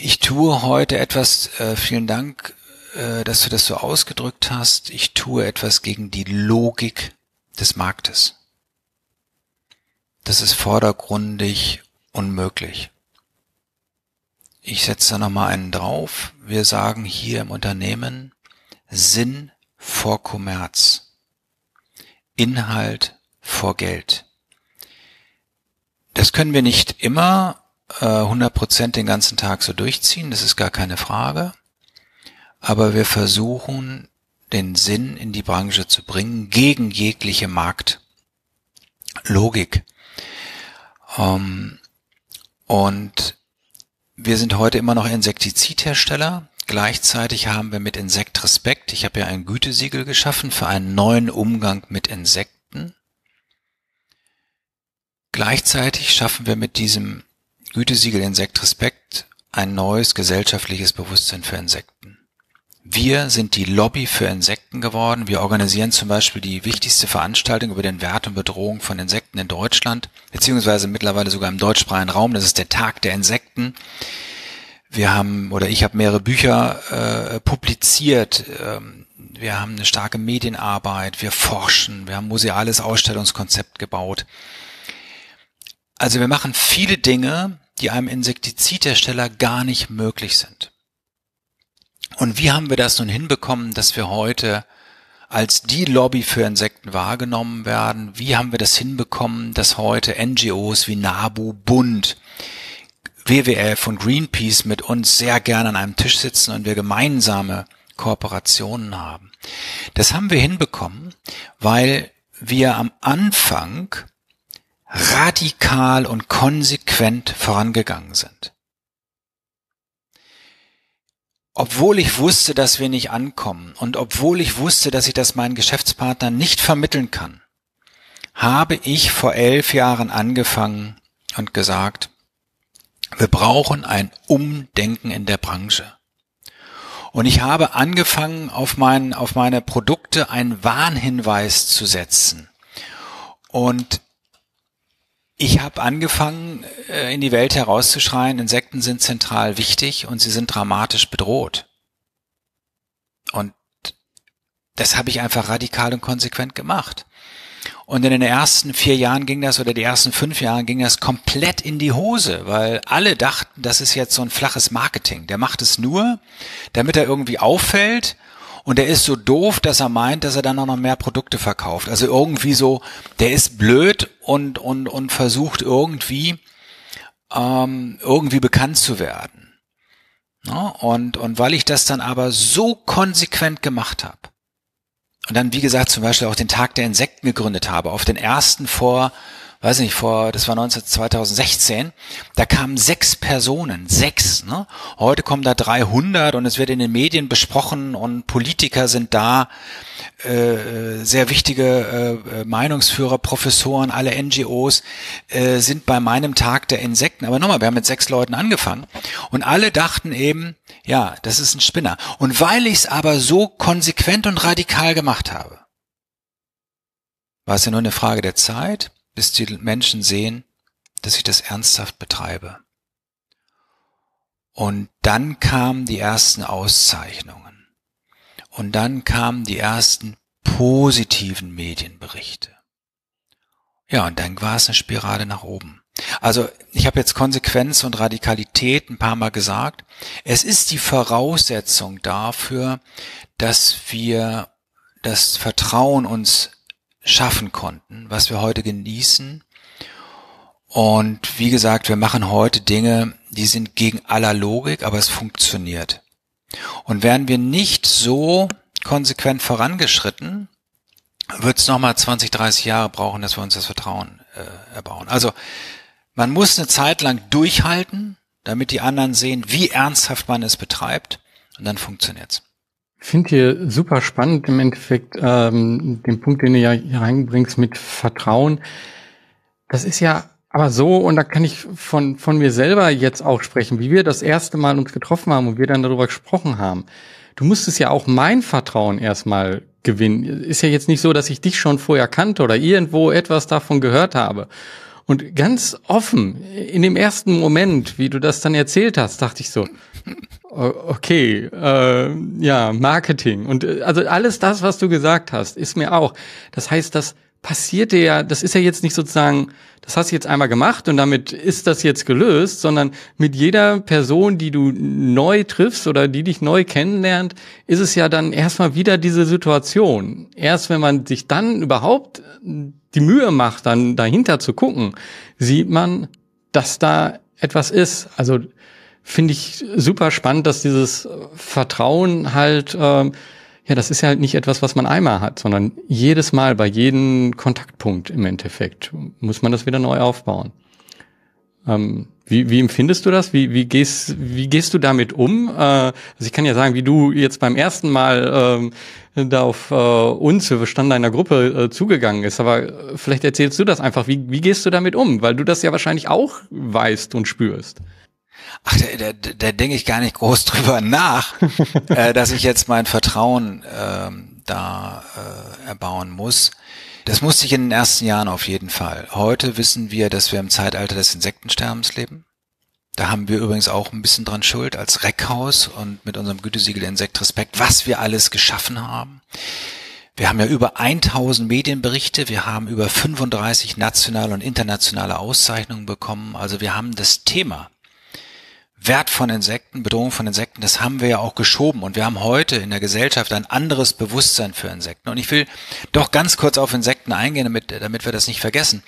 Ich tue heute etwas, äh, vielen Dank, äh, dass du das so ausgedrückt hast, ich tue etwas gegen die Logik des Marktes. Das ist vordergründig unmöglich. Ich setze da nochmal einen drauf. Wir sagen hier im Unternehmen Sinn vor Kommerz. Inhalt vor Geld. Das können wir nicht immer äh, 100% den ganzen Tag so durchziehen, das ist gar keine Frage aber wir versuchen, den Sinn in die Branche zu bringen, gegen jegliche Marktlogik. Ähm, und wir sind heute immer noch Insektizidhersteller. Gleichzeitig haben wir mit Insekt Respekt, ich habe ja ein Gütesiegel geschaffen für einen neuen Umgang mit Insekten. Gleichzeitig schaffen wir mit diesem Gütesiegel Insekt Respekt ein neues gesellschaftliches Bewusstsein für Insekten. Wir sind die Lobby für Insekten geworden. Wir organisieren zum Beispiel die wichtigste Veranstaltung über den Wert und Bedrohung von Insekten in Deutschland, beziehungsweise mittlerweile sogar im deutschsprachigen Raum. Das ist der Tag der Insekten. Wir haben oder ich habe mehrere Bücher äh, publiziert. Ähm, wir haben eine starke Medienarbeit. Wir forschen. Wir haben museales Ausstellungskonzept gebaut. Also wir machen viele Dinge, die einem Insektizidhersteller gar nicht möglich sind. Und wie haben wir das nun hinbekommen, dass wir heute als die Lobby für Insekten wahrgenommen werden? Wie haben wir das hinbekommen, dass heute NGOs wie NABU, Bund, WWF und Greenpeace mit uns sehr gerne an einem Tisch sitzen und wir gemeinsame Kooperationen haben? Das haben wir hinbekommen, weil wir am Anfang radikal und konsequent vorangegangen sind obwohl ich wusste, dass wir nicht ankommen und obwohl ich wusste, dass ich das meinen Geschäftspartnern nicht vermitteln kann, habe ich vor elf Jahren angefangen und gesagt, wir brauchen ein Umdenken in der Branche. Und ich habe angefangen, auf, mein, auf meine Produkte einen Warnhinweis zu setzen. Und ich habe angefangen, äh, in die Welt herauszuschreien, Insekten sind zentral wichtig und sie sind dramatisch bedroht. Und das habe ich einfach radikal und konsequent gemacht. Und in den ersten vier Jahren ging das oder die ersten fünf Jahren ging das komplett in die Hose, weil alle dachten, das ist jetzt so ein flaches Marketing. Der macht es nur, damit er irgendwie auffällt und er ist so doof, dass er meint, dass er dann auch noch mehr Produkte verkauft. Also irgendwie so, der ist blöd und und und versucht irgendwie ähm, irgendwie bekannt zu werden. Ja, und und weil ich das dann aber so konsequent gemacht habe, und dann, wie gesagt, zum Beispiel auch den Tag der Insekten gegründet habe, auf den ersten vor, weiß nicht, vor, das war 19, 2016, da kamen sechs Personen, sechs, ne? Heute kommen da 300 und es wird in den Medien besprochen und Politiker sind da, äh, sehr wichtige äh, Meinungsführer, Professoren, alle NGOs äh, sind bei meinem Tag der Insekten. Aber nochmal, wir haben mit sechs Leuten angefangen und alle dachten eben, ja, das ist ein Spinner. Und weil ich es aber so konsequent und radikal gemacht habe, war es ja nur eine Frage der Zeit, bis die Menschen sehen, dass ich das ernsthaft betreibe. Und dann kamen die ersten Auszeichnungen. Und dann kamen die ersten positiven Medienberichte. Ja, und dann war es eine Spirale nach oben. Also ich habe jetzt Konsequenz und Radikalität ein paar Mal gesagt. Es ist die Voraussetzung dafür, dass wir das Vertrauen uns schaffen konnten, was wir heute genießen. Und wie gesagt, wir machen heute Dinge, die sind gegen aller Logik, aber es funktioniert. Und wären wir nicht so konsequent vorangeschritten, wird es nochmal 20, 30 Jahre brauchen, dass wir uns das Vertrauen äh, erbauen. Also man muss eine Zeit lang durchhalten, damit die anderen sehen, wie ernsthaft man es betreibt, und dann funktioniert's. Finde hier super spannend im Endeffekt ähm, den Punkt, den du ja hier reinbringst mit Vertrauen. Das ist ja aber so, und da kann ich von, von mir selber jetzt auch sprechen, wie wir das erste Mal uns getroffen haben und wir dann darüber gesprochen haben. Du musstest ja auch mein Vertrauen erstmal gewinnen. Ist ja jetzt nicht so, dass ich dich schon vorher kannte oder irgendwo etwas davon gehört habe. Und ganz offen, in dem ersten Moment, wie du das dann erzählt hast, dachte ich so, okay, äh, ja, Marketing. Und äh, also alles das, was du gesagt hast, ist mir auch. Das heißt, das passiert dir ja, das ist ja jetzt nicht sozusagen, das hast du jetzt einmal gemacht und damit ist das jetzt gelöst, sondern mit jeder Person, die du neu triffst oder die dich neu kennenlernt, ist es ja dann erstmal wieder diese Situation. Erst wenn man sich dann überhaupt die Mühe macht, dann dahinter zu gucken, sieht man, dass da etwas ist. Also finde ich super spannend, dass dieses Vertrauen halt ähm, ja, das ist ja halt nicht etwas, was man einmal hat, sondern jedes Mal bei jedem Kontaktpunkt im Endeffekt muss man das wieder neu aufbauen. Ähm, wie, wie empfindest du das? Wie, wie, gehst, wie gehst du damit um? Äh, also ich kann ja sagen, wie du jetzt beim ersten Mal ähm, da auf äh, uns, wir standen einer Gruppe, äh, zugegangen ist. Aber vielleicht erzählst du das einfach. Wie, wie gehst du damit um? Weil du das ja wahrscheinlich auch weißt und spürst. Ach, da, da, da denke ich gar nicht groß <laughs> drüber nach, äh, dass ich jetzt mein Vertrauen ähm, da äh, erbauen muss. Das musste ich in den ersten Jahren auf jeden Fall. Heute wissen wir, dass wir im Zeitalter des Insektensterbens leben. Da haben wir übrigens auch ein bisschen dran schuld als Reckhaus und mit unserem Gütesiegel Insekt Respekt, was wir alles geschaffen haben. Wir haben ja über 1000 Medienberichte, wir haben über 35 nationale und internationale Auszeichnungen bekommen. Also wir haben das Thema Wert von Insekten, Bedrohung von Insekten, das haben wir ja auch geschoben und wir haben heute in der Gesellschaft ein anderes Bewusstsein für Insekten. Und ich will doch ganz kurz auf Insekten eingehen, damit, damit wir das nicht vergessen.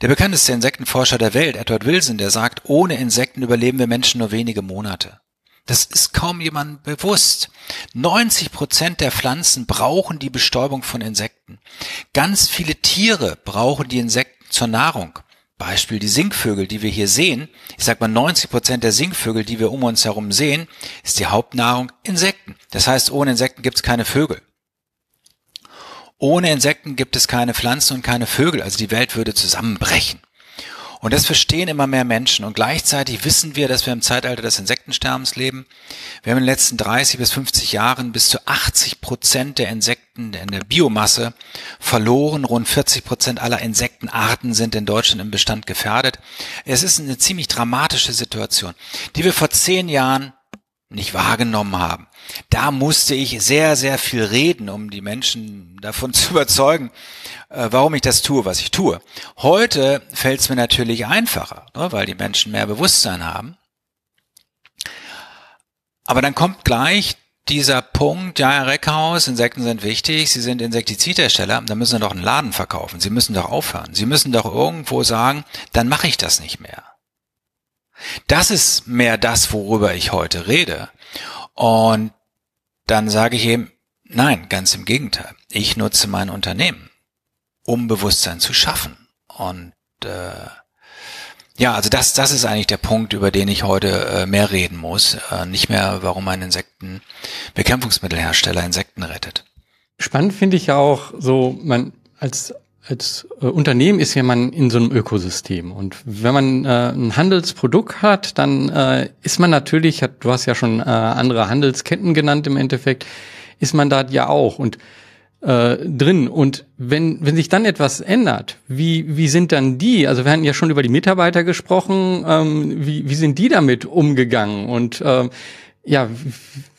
Der bekannteste Insektenforscher der Welt, Edward Wilson, der sagt, ohne Insekten überleben wir Menschen nur wenige Monate. Das ist kaum jemandem bewusst. 90 Prozent der Pflanzen brauchen die Bestäubung von Insekten. Ganz viele Tiere brauchen die Insekten zur Nahrung. Beispiel die Singvögel, die wir hier sehen, ich sag mal 90 Prozent der Singvögel, die wir um uns herum sehen, ist die Hauptnahrung Insekten. Das heißt, ohne Insekten gibt es keine Vögel. Ohne Insekten gibt es keine Pflanzen und keine Vögel, also die Welt würde zusammenbrechen. Und das verstehen immer mehr Menschen. Und gleichzeitig wissen wir, dass wir im Zeitalter des Insektensterbens leben. Wir haben in den letzten 30 bis 50 Jahren bis zu 80 Prozent der Insekten in der Biomasse verloren. Rund 40 Prozent aller Insektenarten sind in Deutschland im Bestand gefährdet. Es ist eine ziemlich dramatische Situation, die wir vor zehn Jahren nicht wahrgenommen haben. Da musste ich sehr, sehr viel reden, um die Menschen davon <laughs> zu überzeugen, äh, warum ich das tue, was ich tue. Heute fällt es mir natürlich einfacher, ne, weil die Menschen mehr Bewusstsein haben. Aber dann kommt gleich dieser Punkt, ja, Herr Reckhaus, Insekten sind wichtig, Sie sind Insektizidhersteller, dann müssen Sie doch einen Laden verkaufen. Sie müssen doch aufhören. Sie müssen doch irgendwo sagen, dann mache ich das nicht mehr. Das ist mehr das, worüber ich heute rede. Und dann sage ich eben, nein, ganz im Gegenteil. Ich nutze mein Unternehmen, um Bewusstsein zu schaffen. Und äh, ja, also das, das ist eigentlich der Punkt, über den ich heute äh, mehr reden muss. Äh, nicht mehr, warum ein Insektenbekämpfungsmittelhersteller Insekten rettet. Spannend finde ich ja auch so, man als als äh, Unternehmen ist ja man in so einem Ökosystem und wenn man äh, ein Handelsprodukt hat, dann äh, ist man natürlich, hat, du hast ja schon äh, andere Handelsketten genannt im Endeffekt, ist man da ja auch und äh, drin. Und wenn, wenn sich dann etwas ändert, wie, wie sind dann die? Also wir hatten ja schon über die Mitarbeiter gesprochen, ähm, wie, wie sind die damit umgegangen? Und ähm, ja,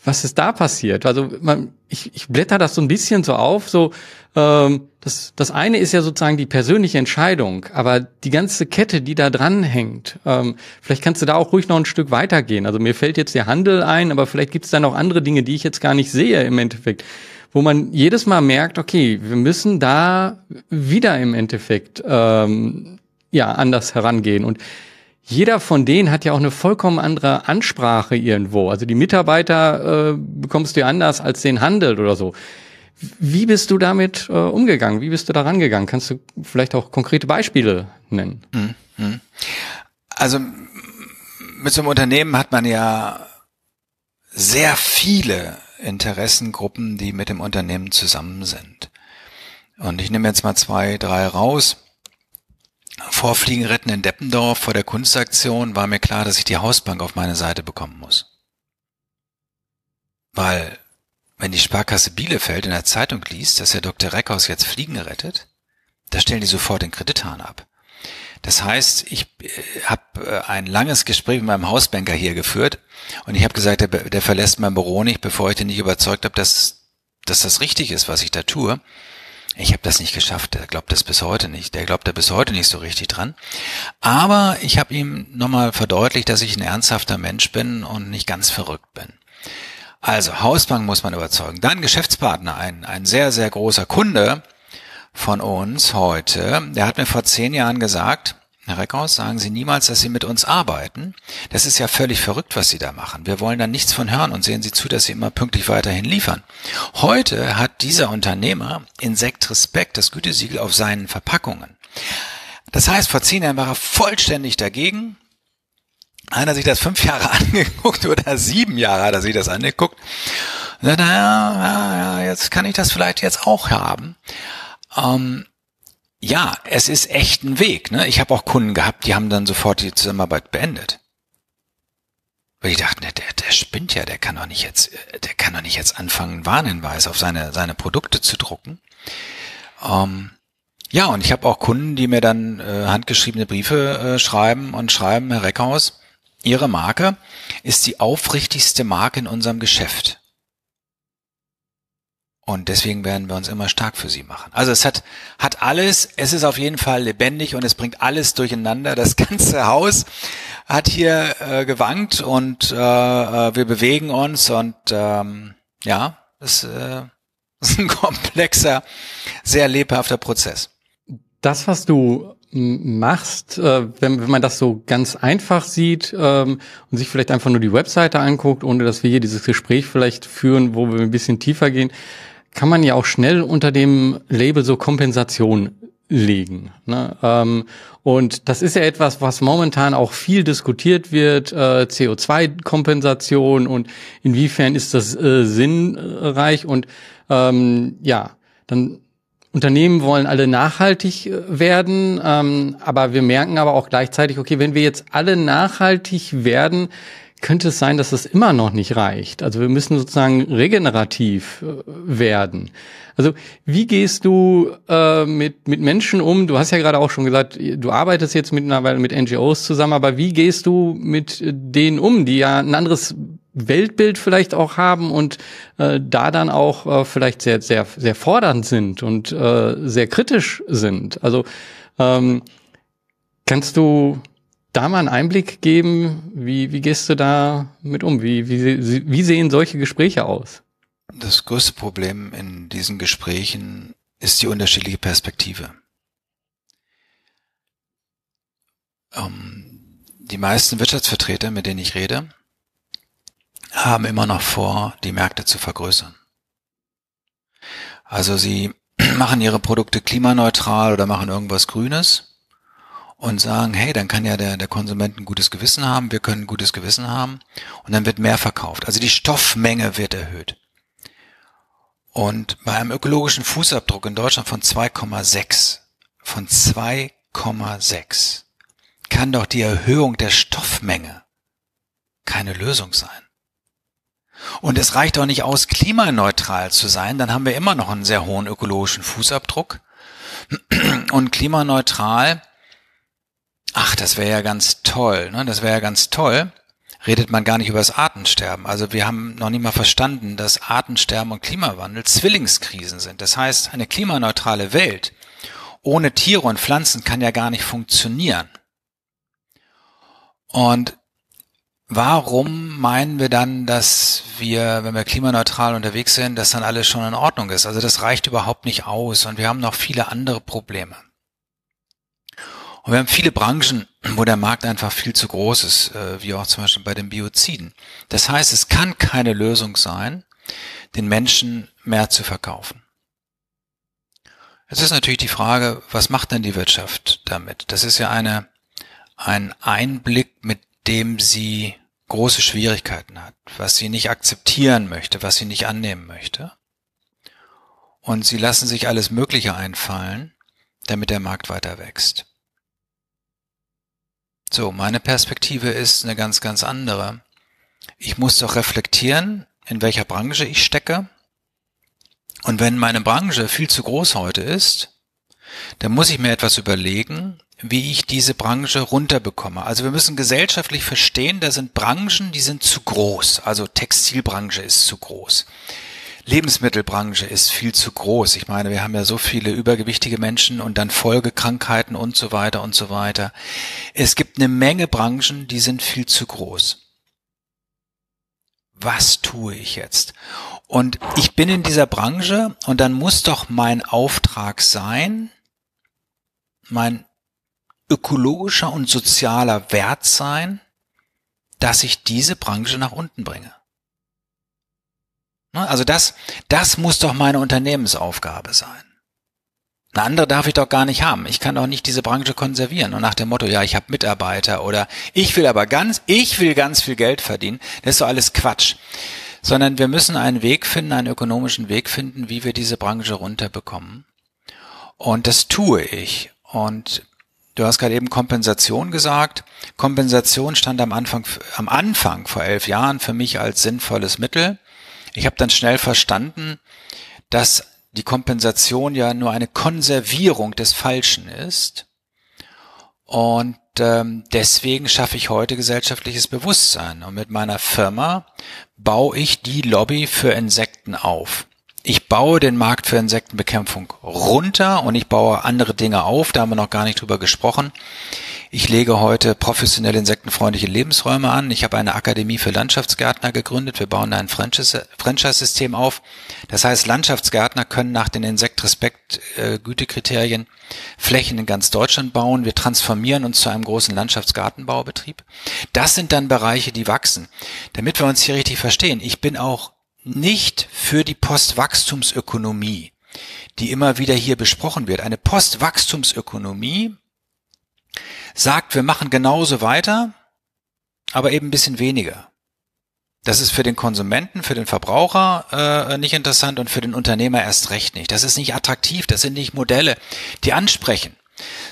was ist da passiert? Also man, ich, ich blätter das so ein bisschen so auf, so ähm, das, das eine ist ja sozusagen die persönliche Entscheidung, aber die ganze Kette, die da dran hängt, ähm, vielleicht kannst du da auch ruhig noch ein Stück weitergehen. Also mir fällt jetzt der Handel ein, aber vielleicht gibt es da noch andere Dinge, die ich jetzt gar nicht sehe im Endeffekt wo man jedes Mal merkt, okay, wir müssen da wieder im Endeffekt ähm, ja anders herangehen und jeder von denen hat ja auch eine vollkommen andere Ansprache irgendwo. Also die Mitarbeiter äh, bekommst du anders als den Handel oder so. Wie bist du damit äh, umgegangen? Wie bist du da rangegangen? Kannst du vielleicht auch konkrete Beispiele nennen? Mhm. Also mit so einem Unternehmen hat man ja sehr viele Interessengruppen, die mit dem Unternehmen zusammen sind. Und ich nehme jetzt mal zwei, drei raus. Vor Fliegen retten in Deppendorf vor der Kunstaktion war mir klar, dass ich die Hausbank auf meine Seite bekommen muss. Weil, wenn die Sparkasse Bielefeld in der Zeitung liest, dass der Dr. Reckhaus jetzt Fliegen rettet, da stellen die sofort den Kredithahn ab. Das heißt, ich äh, habe äh, ein langes Gespräch mit meinem Hausbanker hier geführt und ich habe gesagt, der, der verlässt mein Büro nicht, bevor ich den nicht überzeugt habe, dass, dass das richtig ist, was ich da tue. Ich habe das nicht geschafft, der glaubt das bis heute nicht. Der glaubt da bis heute nicht so richtig dran. Aber ich habe ihm nochmal verdeutlicht, dass ich ein ernsthafter Mensch bin und nicht ganz verrückt bin. Also Hausbank muss man überzeugen. Dann Geschäftspartner, ein, ein sehr, sehr großer Kunde, von uns heute, der hat mir vor zehn Jahren gesagt, Herr Reckhaus, sagen Sie niemals, dass Sie mit uns arbeiten. Das ist ja völlig verrückt, was Sie da machen. Wir wollen da nichts von hören und sehen Sie zu, dass Sie immer pünktlich weiterhin liefern. Heute hat dieser Unternehmer Insekt Respekt, das Gütesiegel auf seinen Verpackungen. Das heißt, vor zehn Jahren war er vollständig dagegen. Einer sich das fünf Jahre <laughs> angeguckt oder sieben Jahre hat er sich das angeguckt. Und sagt, naja, ja, jetzt kann ich das vielleicht jetzt auch haben. Ähm, ja, es ist echt ein Weg. Ne? Ich habe auch Kunden gehabt, die haben dann sofort die Zusammenarbeit beendet. Weil ich dachte, der, der spinnt ja, der kann doch nicht jetzt, der kann doch nicht jetzt anfangen, Warnhinweis auf seine, seine Produkte zu drucken. Ähm, ja, und ich habe auch Kunden, die mir dann äh, handgeschriebene Briefe äh, schreiben und schreiben, Herr Reckhaus, Ihre Marke ist die aufrichtigste Marke in unserem Geschäft. Und deswegen werden wir uns immer stark für sie machen. Also es hat, hat alles, es ist auf jeden Fall lebendig und es bringt alles durcheinander. Das <laughs> ganze Haus hat hier äh, gewankt und äh, äh wir bewegen uns und ähm, ja, es äh, <laughs> ist ein komplexer, sehr lebhafter Prozess. Das, was du machst, äh, wenn, wenn man das so ganz einfach sieht ähm, und sich vielleicht einfach nur die Webseite anguckt, ohne dass wir hier dieses Gespräch vielleicht führen, wo wir ein bisschen tiefer gehen, kann man ja auch schnell unter dem Label so Kompensation legen. Ne? Ähm, und das ist ja etwas, was momentan auch viel diskutiert wird, äh, CO2-Kompensation und inwiefern ist das äh, sinnreich und ähm, ja, dann Unternehmen wollen alle nachhaltig äh, werden, ähm, aber wir merken aber auch gleichzeitig, okay, wenn wir jetzt alle nachhaltig werden, könnte es sein, dass es immer noch nicht reicht. Also wir müssen sozusagen regenerativ äh, werden. Also wie gehst du äh, mit, mit Menschen um? Du hast ja gerade auch schon gesagt, du arbeitest jetzt mittlerweile mit NGOs zusammen, aber wie gehst du mit denen um, die ja ein anderes Weltbild vielleicht auch haben und äh, da dann auch äh, vielleicht sehr, sehr, sehr fordernd sind und äh, sehr kritisch sind. Also ähm, kannst du da mal einen Einblick geben? Wie, wie gehst du da mit um? Wie, wie, wie sehen solche Gespräche aus? Das größte Problem in diesen Gesprächen ist die unterschiedliche Perspektive. Ähm, die meisten Wirtschaftsvertreter, mit denen ich rede, haben immer noch vor, die Märkte zu vergrößern. Also sie <clears throat> machen ihre Produkte klimaneutral oder machen irgendwas Grünes und sagen, hey, dann kann ja der, der Konsument ein gutes Gewissen haben, wir können ein gutes Gewissen haben und dann wird mehr verkauft. Also die Stoffmenge wird erhöht. Und bei einem ökologischen Fußabdruck in Deutschland von 2,6, von 2,6, kann doch die Erhöhung der Stoffmenge keine Lösung sein. Und es reicht auch nicht aus, klimaneutral zu sein, dann haben wir immer noch einen sehr hohen ökologischen Fußabdruck. Und klimaneutral, ach, das wäre ja ganz toll, ne? das wäre ja ganz toll, redet man gar nicht über das Artensterben. Also wir haben noch nicht mal verstanden, dass Artensterben und Klimawandel Zwillingskrisen sind. Das heißt, eine klimaneutrale Welt ohne Tiere und Pflanzen kann ja gar nicht funktionieren. Und warum meinen wir dann, dass wir, wenn wir klimaneutral unterwegs sind, dass dann alles schon in Ordnung ist? Also das reicht überhaupt nicht aus und wir haben noch viele andere Probleme. Und wir haben viele Branchen, wo der Markt einfach viel zu groß ist, äh, wie auch zum Beispiel bei den Bioziden. Das heißt, es kann keine Lösung sein, den Menschen mehr zu verkaufen. Jetzt ist natürlich die Frage, was macht denn die Wirtschaft damit? Das ist ja eine, ein Einblick, mit dem sie große Schwierigkeiten hat, was sie nicht akzeptieren möchte, was sie nicht annehmen möchte. Und sie lassen sich alles Mögliche einfallen, damit der Markt weiter wächst. So, meine Perspektive ist eine ganz, ganz andere. Ich muss doch reflektieren, in welcher Branche ich stecke. Und wenn meine Branche viel zu groß heute ist, dann muss ich mir etwas überlegen, wie ich diese Branche runterbekomme. Also wir müssen gesellschaftlich verstehen, da sind Branchen, die sind zu groß. Also Textilbranche ist zu groß. Lebensmittelbranche ist viel zu groß. Ich meine, wir haben ja so viele übergewichtige Menschen und dann Folgekrankheiten und so weiter und so weiter. Es gibt eine Menge Branchen, die sind viel zu groß. Was tue ich jetzt? Und ich bin in dieser Branche und dann muss doch mein Auftrag sein, mein ökologischer und sozialer Wert sein, dass ich diese Branche nach unten bringe. Ne, also das, das muss doch meine Unternehmensaufgabe sein. Eine andere darf ich doch gar nicht haben. Ich kann doch nicht diese Branche konservieren und nach dem Motto, ja, ich habe Mitarbeiter oder ich will aber ganz, ich will ganz viel Geld verdienen. Das ist doch alles Quatsch. Sondern wir müssen einen Weg finden, einen ökonomischen Weg finden, wie wir diese Branche runterbekommen. Und das tue ich. Und Du hast gerade eben Kompensation gesagt. Kompensation stand am Anfang, am Anfang vor elf Jahren für mich als sinnvolles Mittel. Ich habe dann schnell verstanden, dass die Kompensation ja nur eine Konservierung des Falschen ist. Und ähm, deswegen schaffe ich heute gesellschaftliches Bewusstsein. Und mit meiner Firma baue ich die Lobby für Insekten auf ich baue den Markt für Insektenbekämpfung runter und ich baue andere Dinge auf, da haben wir noch gar nicht drüber gesprochen. Ich lege heute professionell insektenfreundliche Lebensräume an. Ich habe eine Akademie für Landschaftsgärtner gegründet. Wir bauen ein Franchise-System auf. Das heißt, Landschaftsgärtner können nach den Insekt-Respekt-Gütekriterien Flächen in ganz Deutschland bauen. Wir transformieren uns zu einem großen Landschaftsgartenbaubetrieb. Das sind dann Bereiche, die wachsen. Damit wir uns hier richtig verstehen, ich bin auch nicht für die Postwachstumsökonomie, die immer wieder hier besprochen wird. Eine Postwachstumsökonomie sagt, wir machen genauso weiter, aber eben ein bisschen weniger. Das ist für den Konsumenten, für den Verbraucher äh, nicht interessant und für den Unternehmer erst recht nicht. Das ist nicht attraktiv, das sind nicht Modelle, die ansprechen,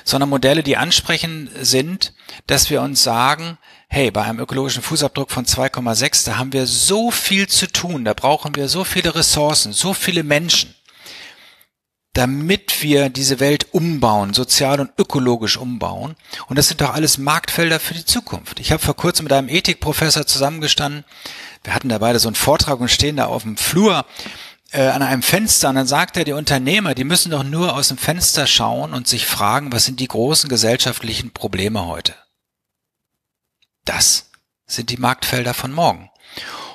sondern Modelle, die ansprechen sind, dass wir uns sagen, hey, bei einem ökologischen Fußabdruck von 2,6, da haben wir so viel zu tun, da brauchen wir so viele Ressourcen, so viele Menschen, damit wir diese Welt umbauen, sozial und ökologisch umbauen. Und das sind doch alles Marktfelder für die Zukunft. Ich habe vor kurzem mit einem Ethikprofessor zusammengestanden, wir hatten da beide so einen Vortrag und stehen da auf dem Flur äh, an einem Fenster und dann sagt er, die Unternehmer, die müssen doch nur aus dem Fenster schauen und sich fragen, was sind die großen gesellschaftlichen Probleme heute? Das sind die Marktfelder von morgen.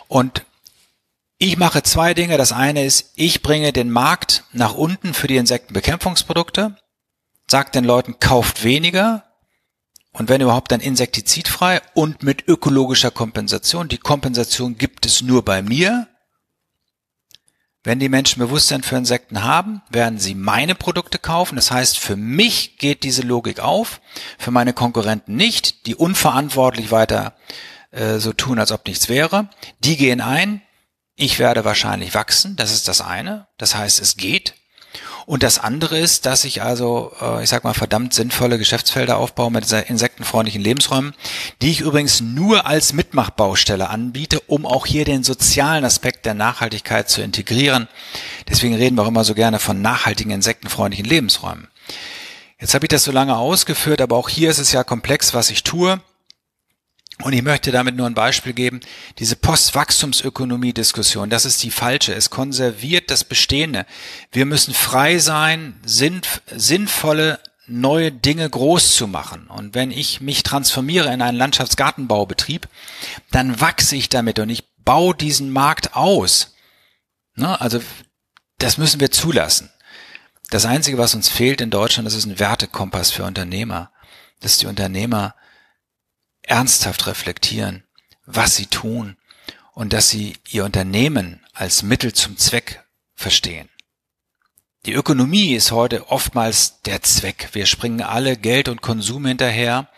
Und ich mache zwei Dinge. Das eine ist, ich bringe den Markt nach unten für die Insektenbekämpfungsprodukte, sage den Leuten, kauft weniger und wenn überhaupt dann insektizidfrei und mit ökologischer Kompensation. Die Kompensation gibt es nur bei mir. Wenn die Menschen Bewusstsein für Insekten haben, werden sie meine Produkte kaufen. Das heißt, für mich geht diese Logik auf, für meine Konkurrenten nicht, die unverantwortlich weiter äh, so tun, als ob nichts wäre. Die gehen ein, ich werde wahrscheinlich wachsen, das ist das eine. Das heißt, es geht. Und das andere ist, dass ich also, äh, ich sag mal, verdammt sinnvolle Geschäftsfelder aufbaue mit insektenfreundlichen Lebensräumen, die ich übrigens nur als Mitmachbaustelle anbiete, um auch hier den sozialen Aspekt der Nachhaltigkeit zu integrieren. Deswegen reden wir auch immer so gerne von nachhaltigen insektenfreundlichen Lebensräumen. Jetzt habe ich das so lange ausgeführt, aber auch hier ist es ja komplex, was ich tue. Und ich möchte damit nur ein Beispiel geben. Diese Postwachstumsökonomie-Diskussion, das ist die falsche. Es konserviert das Bestehende. Wir müssen frei sein, sinnvolle neue Dinge groß zu machen. Und wenn ich mich transformiere in einen Landschaftsgartenbaubetrieb, dann wachse ich damit und ich baue diesen Markt aus. Ne? Also das müssen wir zulassen. Das Einzige, was uns fehlt in Deutschland, das ist ein Wertekompass für Unternehmer. Dass die Unternehmer ernsthaft reflektieren, was sie tun und dass sie ihr Unternehmen als Mittel zum Zweck verstehen. Die Ökonomie ist heute oftmals der Zweck. Wir springen alle Geld und Konsum hinterher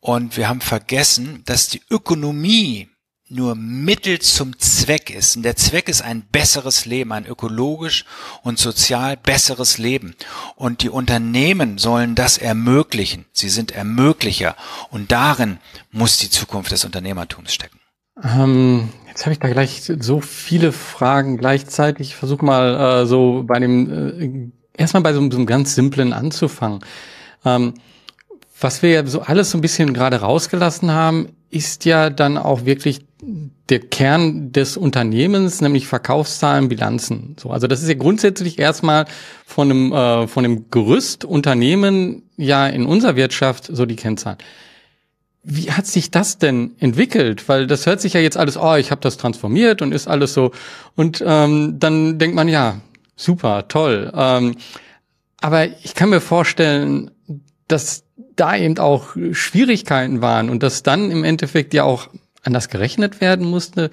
und wir haben vergessen, dass die Ökonomie nur Mittel zum Zweck ist. Und der Zweck ist ein besseres Leben, ein ökologisch und sozial besseres Leben. Und die Unternehmen sollen das ermöglichen. Sie sind Ermöglicher. Und darin muss die Zukunft des Unternehmertums stecken. Ähm, jetzt habe ich da gleich so viele Fragen gleichzeitig. Ich versuche mal äh, so bei dem, äh, erstmal bei so, so einem ganz simplen anzufangen. Ähm, was wir ja so alles so ein bisschen gerade rausgelassen haben, ist ja dann auch wirklich der Kern des Unternehmens, nämlich Verkaufszahlen, Bilanzen. So, also das ist ja grundsätzlich erstmal von einem äh, von einem Gerüst Unternehmen ja in unserer Wirtschaft so die Kennzahlen. Wie hat sich das denn entwickelt? Weil das hört sich ja jetzt alles, oh, ich habe das transformiert und ist alles so. Und ähm, dann denkt man, ja, super, toll. Ähm, aber ich kann mir vorstellen, dass da eben auch Schwierigkeiten waren und dass dann im Endeffekt ja auch anders gerechnet werden musste.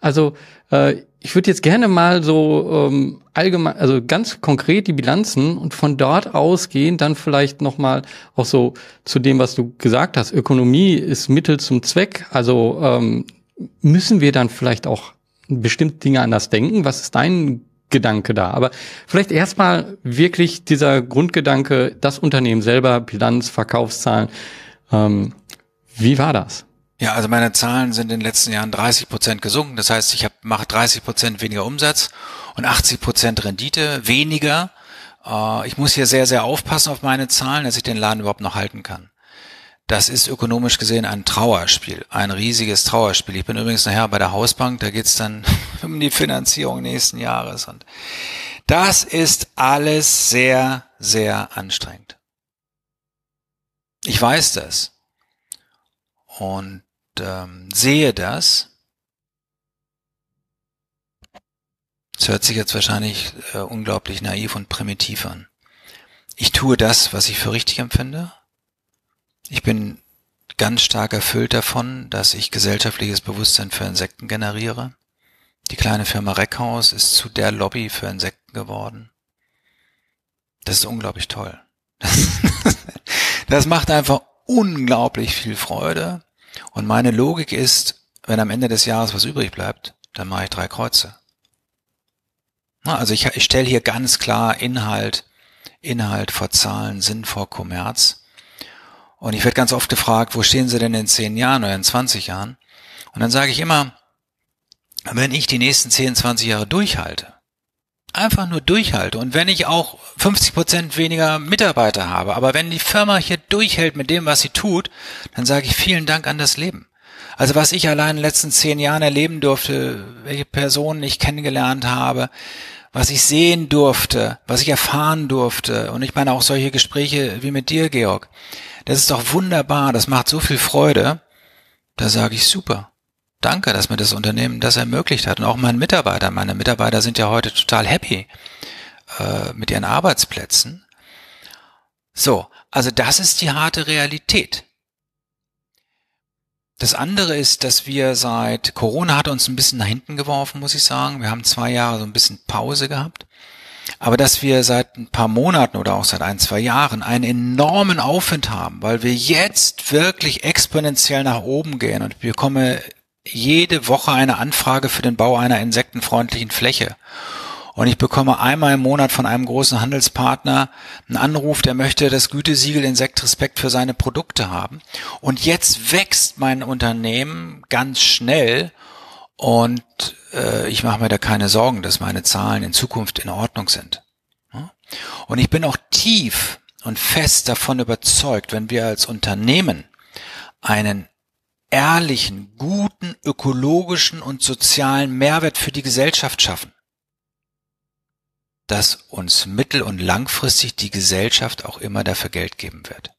Also äh, ich würde jetzt gerne mal so ähm, allgemein, also ganz konkret die Bilanzen und von dort ausgehen dann vielleicht nochmal auch so zu dem, was du gesagt hast. Ökonomie ist Mittel zum Zweck. Also ähm, müssen wir dann vielleicht auch bestimmte Dinge anders denken? Was ist dein Gedanke da? Aber vielleicht erstmal wirklich dieser Grundgedanke, das Unternehmen selber, Bilanz, Verkaufszahlen. Ähm, wie war das? Ja, also meine Zahlen sind in den letzten Jahren 30 Prozent gesunken. Das heißt, ich mache 30 Prozent weniger Umsatz und 80 Prozent Rendite weniger. Äh, ich muss hier sehr, sehr aufpassen auf meine Zahlen, dass ich den Laden überhaupt noch halten kann. Das ist ökonomisch gesehen ein Trauerspiel, ein riesiges Trauerspiel. Ich bin übrigens nachher bei der Hausbank, da geht's dann <laughs> um die Finanzierung nächsten Jahres. Und das ist alles sehr, sehr anstrengend. Ich weiß das. Und ähm, sehe das. Es hört sich jetzt wahrscheinlich äh, unglaublich naiv und primitiv an. Ich tue das, was ich für richtig empfinde. Ich bin ganz stark erfüllt davon, dass ich gesellschaftliches Bewusstsein für Insekten generiere. Die kleine Firma Reckhaus ist zu der Lobby für Insekten geworden. Das ist unglaublich toll. <laughs> Das, macht einfach unglaublich viel Freude. Und meine Logik ist, wenn am Ende des Jahres was übrig bleibt, dann mache ich drei Kreuze. Also ich, ich stelle hier ganz klar Inhalt, Inhalt vor Zahlen, Sinn vor Kommerz. Und ich werde ganz oft gefragt, wo stehen Sie denn in zehn Jahren oder in 20 Jahren? Und dann sage ich immer, wenn ich die nächsten 10, 20 Jahre durchhalte, einfach nur durchhalte und wenn ich auch 50 Prozent weniger Mitarbeiter habe, aber wenn die Firma hier durchhält mit dem, was sie tut, dann sage ich vielen Dank an das Leben. Also was ich allein in den letzten zehn Jahren erleben durfte, welche Personen ich kennengelernt habe, was ich sehen durfte, was ich erfahren durfte. Und ich meine auch solche Gespräche wie mit dir, Georg. Das ist doch wunderbar, das macht so viel Freude. Da sage ich super. Danke, dass mir das Unternehmen das ermöglicht hat. Und auch meinen Mitarbeiter. Meine Mitarbeiter sind ja heute total happy äh, mit ihren Arbeitsplätzen. So, also das ist die harte Realität. Das andere ist, dass wir seit Corona hat uns ein bisschen nach hinten geworfen, muss ich sagen. Wir haben zwei Jahre so ein bisschen Pause gehabt. Aber dass wir seit ein paar Monaten oder auch seit ein, zwei Jahren einen enormen Aufwind haben, weil wir jetzt wirklich exponentiell nach oben gehen und wir bekommen jede Woche eine Anfrage für den Bau einer insektenfreundlichen Fläche. Und ich bekomme einmal im Monat von einem großen Handelspartner einen Anruf, der möchte das Gütesiegel Insekt Respekt für seine Produkte haben. Und jetzt wächst mein Unternehmen ganz schnell und äh, ich mache mir da keine Sorgen, dass meine Zahlen in Zukunft in Ordnung sind. Und ich bin auch tief und fest davon überzeugt, wenn wir als Unternehmen einen ehrlichen, guten, ökologischen und sozialen Mehrwert für die Gesellschaft schaffen, dass uns mittel- und langfristig die Gesellschaft auch immer dafür Geld geben wird.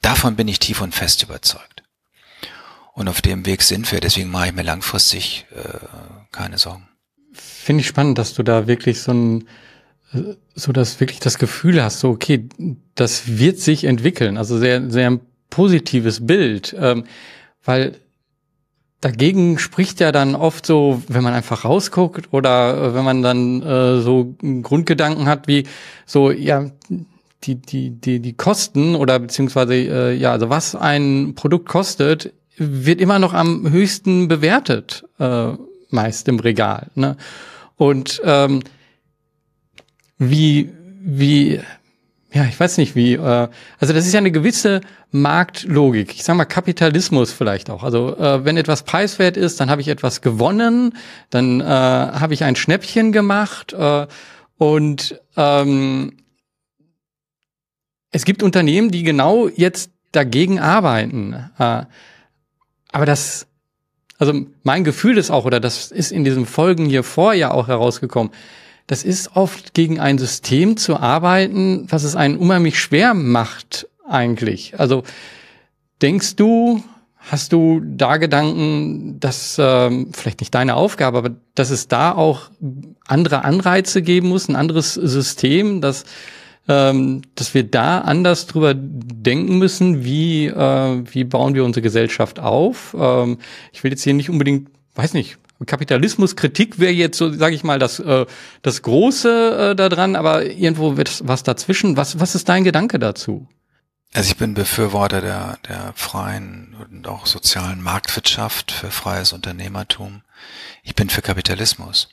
Davon bin ich tief und fest überzeugt. Und auf dem Weg sind wir, deswegen mache ich mir langfristig äh, keine Sorgen. Finde ich spannend, dass du da wirklich so ein äh, so dass wirklich das Gefühl hast, so okay, das wird sich entwickeln. Also sehr sehr ein positives Bild, ähm, weil Dagegen spricht ja dann oft so, wenn man einfach rausguckt oder äh, wenn man dann äh, so Grundgedanken hat wie so, ja, die, die, die, die Kosten oder beziehungsweise, äh, ja, also was ein Produkt kostet, wird immer noch am höchsten bewertet, äh, meist im Regal. Ne? Und ähm, wie, wie ja, ich weiß nicht wie, äh, also das ist ja eine gewisse Marktlogik. Ich sage mal Kapitalismus vielleicht auch. Also äh, wenn etwas preiswert ist, dann habe ich etwas gewonnen, dann äh, habe ich ein Schnäppchen gemacht äh, und ähm, es gibt Unternehmen, die genau jetzt dagegen arbeiten. Äh, aber das, also mein Gefühl ist auch, oder das ist in diesen Folgen hier vorher auch herausgekommen, das ist oft gegen ein System zu arbeiten, was es einen unheimlich schwer macht eigentlich. Also denkst du, hast du da Gedanken, dass ähm, vielleicht nicht deine Aufgabe, aber dass es da auch andere Anreize geben muss, ein anderes System, dass ähm, dass wir da anders drüber denken müssen, wie äh, wie bauen wir unsere Gesellschaft auf. Ähm, ich will jetzt hier nicht unbedingt, weiß nicht, Kapitalismuskritik wäre jetzt so, sage ich mal, das, äh, das Große äh, daran, aber irgendwo wird was dazwischen. Was, was ist dein Gedanke dazu? Also ich bin Befürworter der, der freien und auch sozialen Marktwirtschaft, für freies Unternehmertum. Ich bin für Kapitalismus.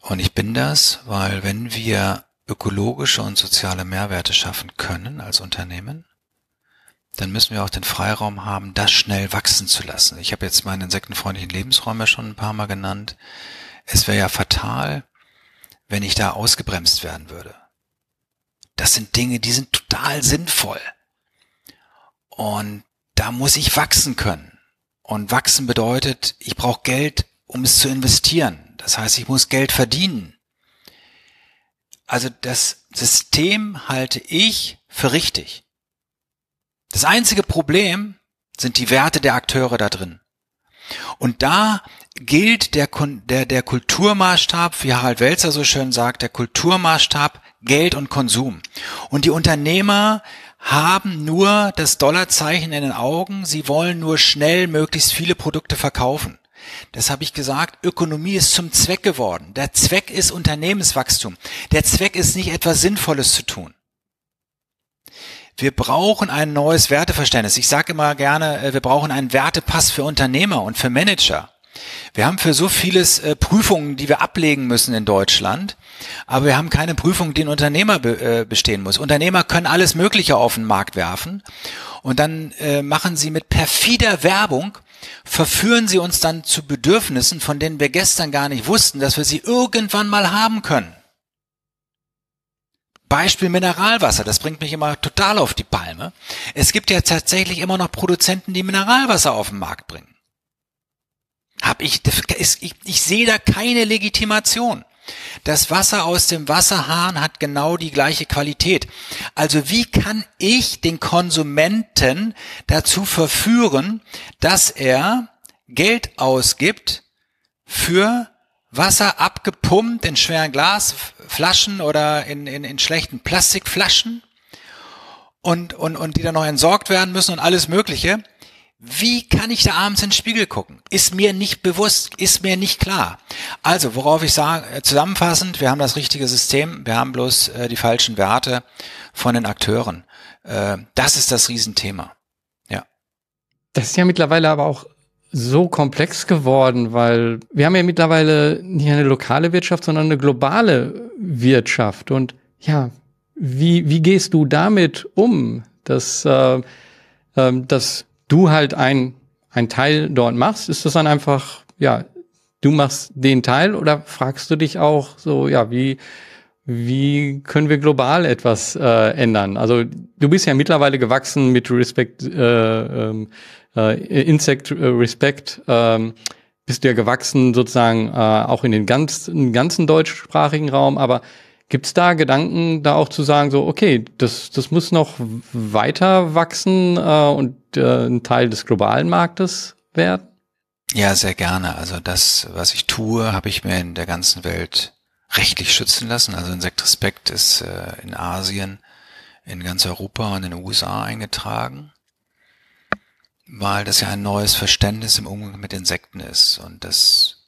Und ich bin das, weil wenn wir ökologische und soziale Mehrwerte schaffen können als Unternehmen, dann müssen wir auch den Freiraum haben, das schnell wachsen zu lassen. Ich habe jetzt meinen insektenfreundlichen Lebensraum ja schon ein paar Mal genannt. Es wäre ja fatal, wenn ich da ausgebremst werden würde. Das sind Dinge, die sind total sinnvoll. Und da muss ich wachsen können. Und wachsen bedeutet, ich brauche Geld, um es zu investieren. Das heißt, ich muss Geld verdienen. Also das System halte ich für richtig. Das einzige Problem sind die Werte der Akteure da drin. Und da gilt der, der, der Kulturmaßstab, wie Harald Welzer so schön sagt, der Kulturmaßstab Geld und Konsum. Und die Unternehmer haben nur das Dollarzeichen in den Augen, sie wollen nur schnell möglichst viele Produkte verkaufen. Das habe ich gesagt, Ökonomie ist zum Zweck geworden. Der Zweck ist Unternehmenswachstum. Der Zweck ist nicht etwas Sinnvolles zu tun. Wir brauchen ein neues Werteverständnis. Ich sage immer gerne, äh, wir brauchen einen Wertepass für Unternehmer und für Manager. Wir haben für so vieles äh, Prüfungen, die wir ablegen müssen in Deutschland, aber wir haben keine Prüfung, die ein Unternehmer äh, bestehen muss. Unternehmer können alles Mögliche auf den Markt werfen und dann machen sie mit perfider Werbung, verführen sie uns dann zu Bedürfnissen, von denen wir gestern gar nicht wussten, dass wir sie irgendwann mal haben können. Beispiel Mineralwasser, das bringt mich immer total auf die Palme. Es gibt ja tatsächlich immer noch Produzenten, die Mineralwasser auf den Markt bringen. Hab ich, ich, ich sehe da keine Legitimation. Das Wasser aus dem Wasserhahn hat genau die gleiche Qualität. Also wie kann ich den Konsumenten dazu verführen, dass er Geld ausgibt für Wasser abgepumpt in schweren Glasflaschen oder in, in, in schlechten Plastikflaschen und, und, und die dann noch entsorgt werden müssen und alles Mögliche. Wie kann ich da abends in den Spiegel gucken? Ist mir nicht bewusst, ist mir nicht klar. Also, worauf ich sage, äh, zusammenfassend, wir haben das richtige System, wir haben bloß äh, die falschen Werte von den Akteuren. Äh, das ist das Riesenthema. Ja. Das ist ja mittlerweile aber auch so komplex geworden, weil wir haben ja mittlerweile nicht eine lokale Wirtschaft, sondern eine globale Wirtschaft. Und ja, wie, wie gehst du damit um, dass, äh, äh, dass du halt ein, ein Teil dort machst? Ist das dann einfach, ja, du machst den Teil oder fragst du dich auch so, ja, wie, wie können wir global etwas äh, ändern? Also du bist ja mittlerweile gewachsen mit Respect, äh, ähm, äh, Insect Respect, äh, bist du ja gewachsen sozusagen äh, auch in den ganz, ganzen deutschsprachigen Raum, aber Gibt's da Gedanken, da auch zu sagen, so, okay, das, das muss noch weiter wachsen äh, und äh, ein Teil des globalen Marktes werden? Ja, sehr gerne. Also das, was ich tue, habe ich mir in der ganzen Welt rechtlich schützen lassen. Also Insektrespekt ist äh, in Asien, in ganz Europa und in den USA eingetragen, weil das ja ein neues Verständnis im Umgang mit Insekten ist. Und das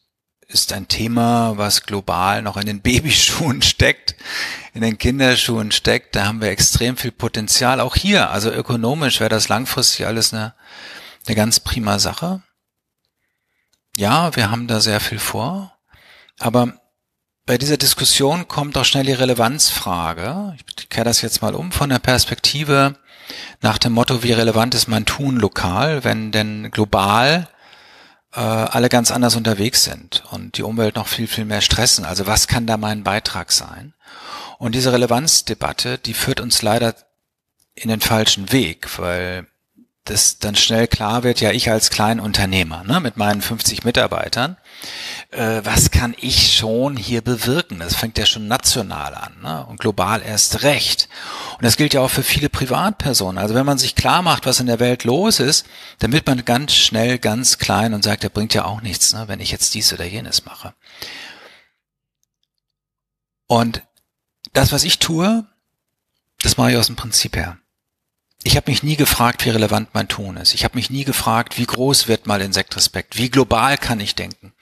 ist ein Thema, was global noch in den <laughs> Babyschuhen steckt, in den Kinderschuhen steckt. Da haben wir extrem viel Potenzial. Auch hier, also ökonomisch wäre das langfristig alles eine, eine ganz prima Sache. Ja, wir haben da sehr viel vor. Aber bei dieser Diskussion kommt auch schnell die Relevanzfrage. Ich kehre das jetzt mal um von der Perspektive nach dem Motto, wie relevant ist mein Tun lokal, wenn denn global äh, alle ganz anders unterwegs sind und die Umwelt noch viel, viel mehr stressen. Also was kann da mein Beitrag sein? Und diese Relevanzdebatte, die führt uns leider in den falschen Weg, weil das dann schnell klar wird, ja, ich als Kleinunternehmer ne, mit meinen 50 Mitarbeitern, äh, was kann ich schon hier bewirken? Das fängt ja schon national an ne, und global erst recht. Und das gilt ja auch für viele Privatpersonen. Also wenn man sich klar macht, was in der Welt los ist, dann wird man ganz schnell ganz klein und sagt, der bringt ja auch nichts, ne, wenn ich jetzt dies oder jenes mache. Und das, was ich tue, das mache ich aus dem Prinzip her. Ich habe mich nie gefragt, wie relevant mein Tun ist. Ich habe mich nie gefragt, wie groß wird mal Insektrespekt, wie global kann ich denken,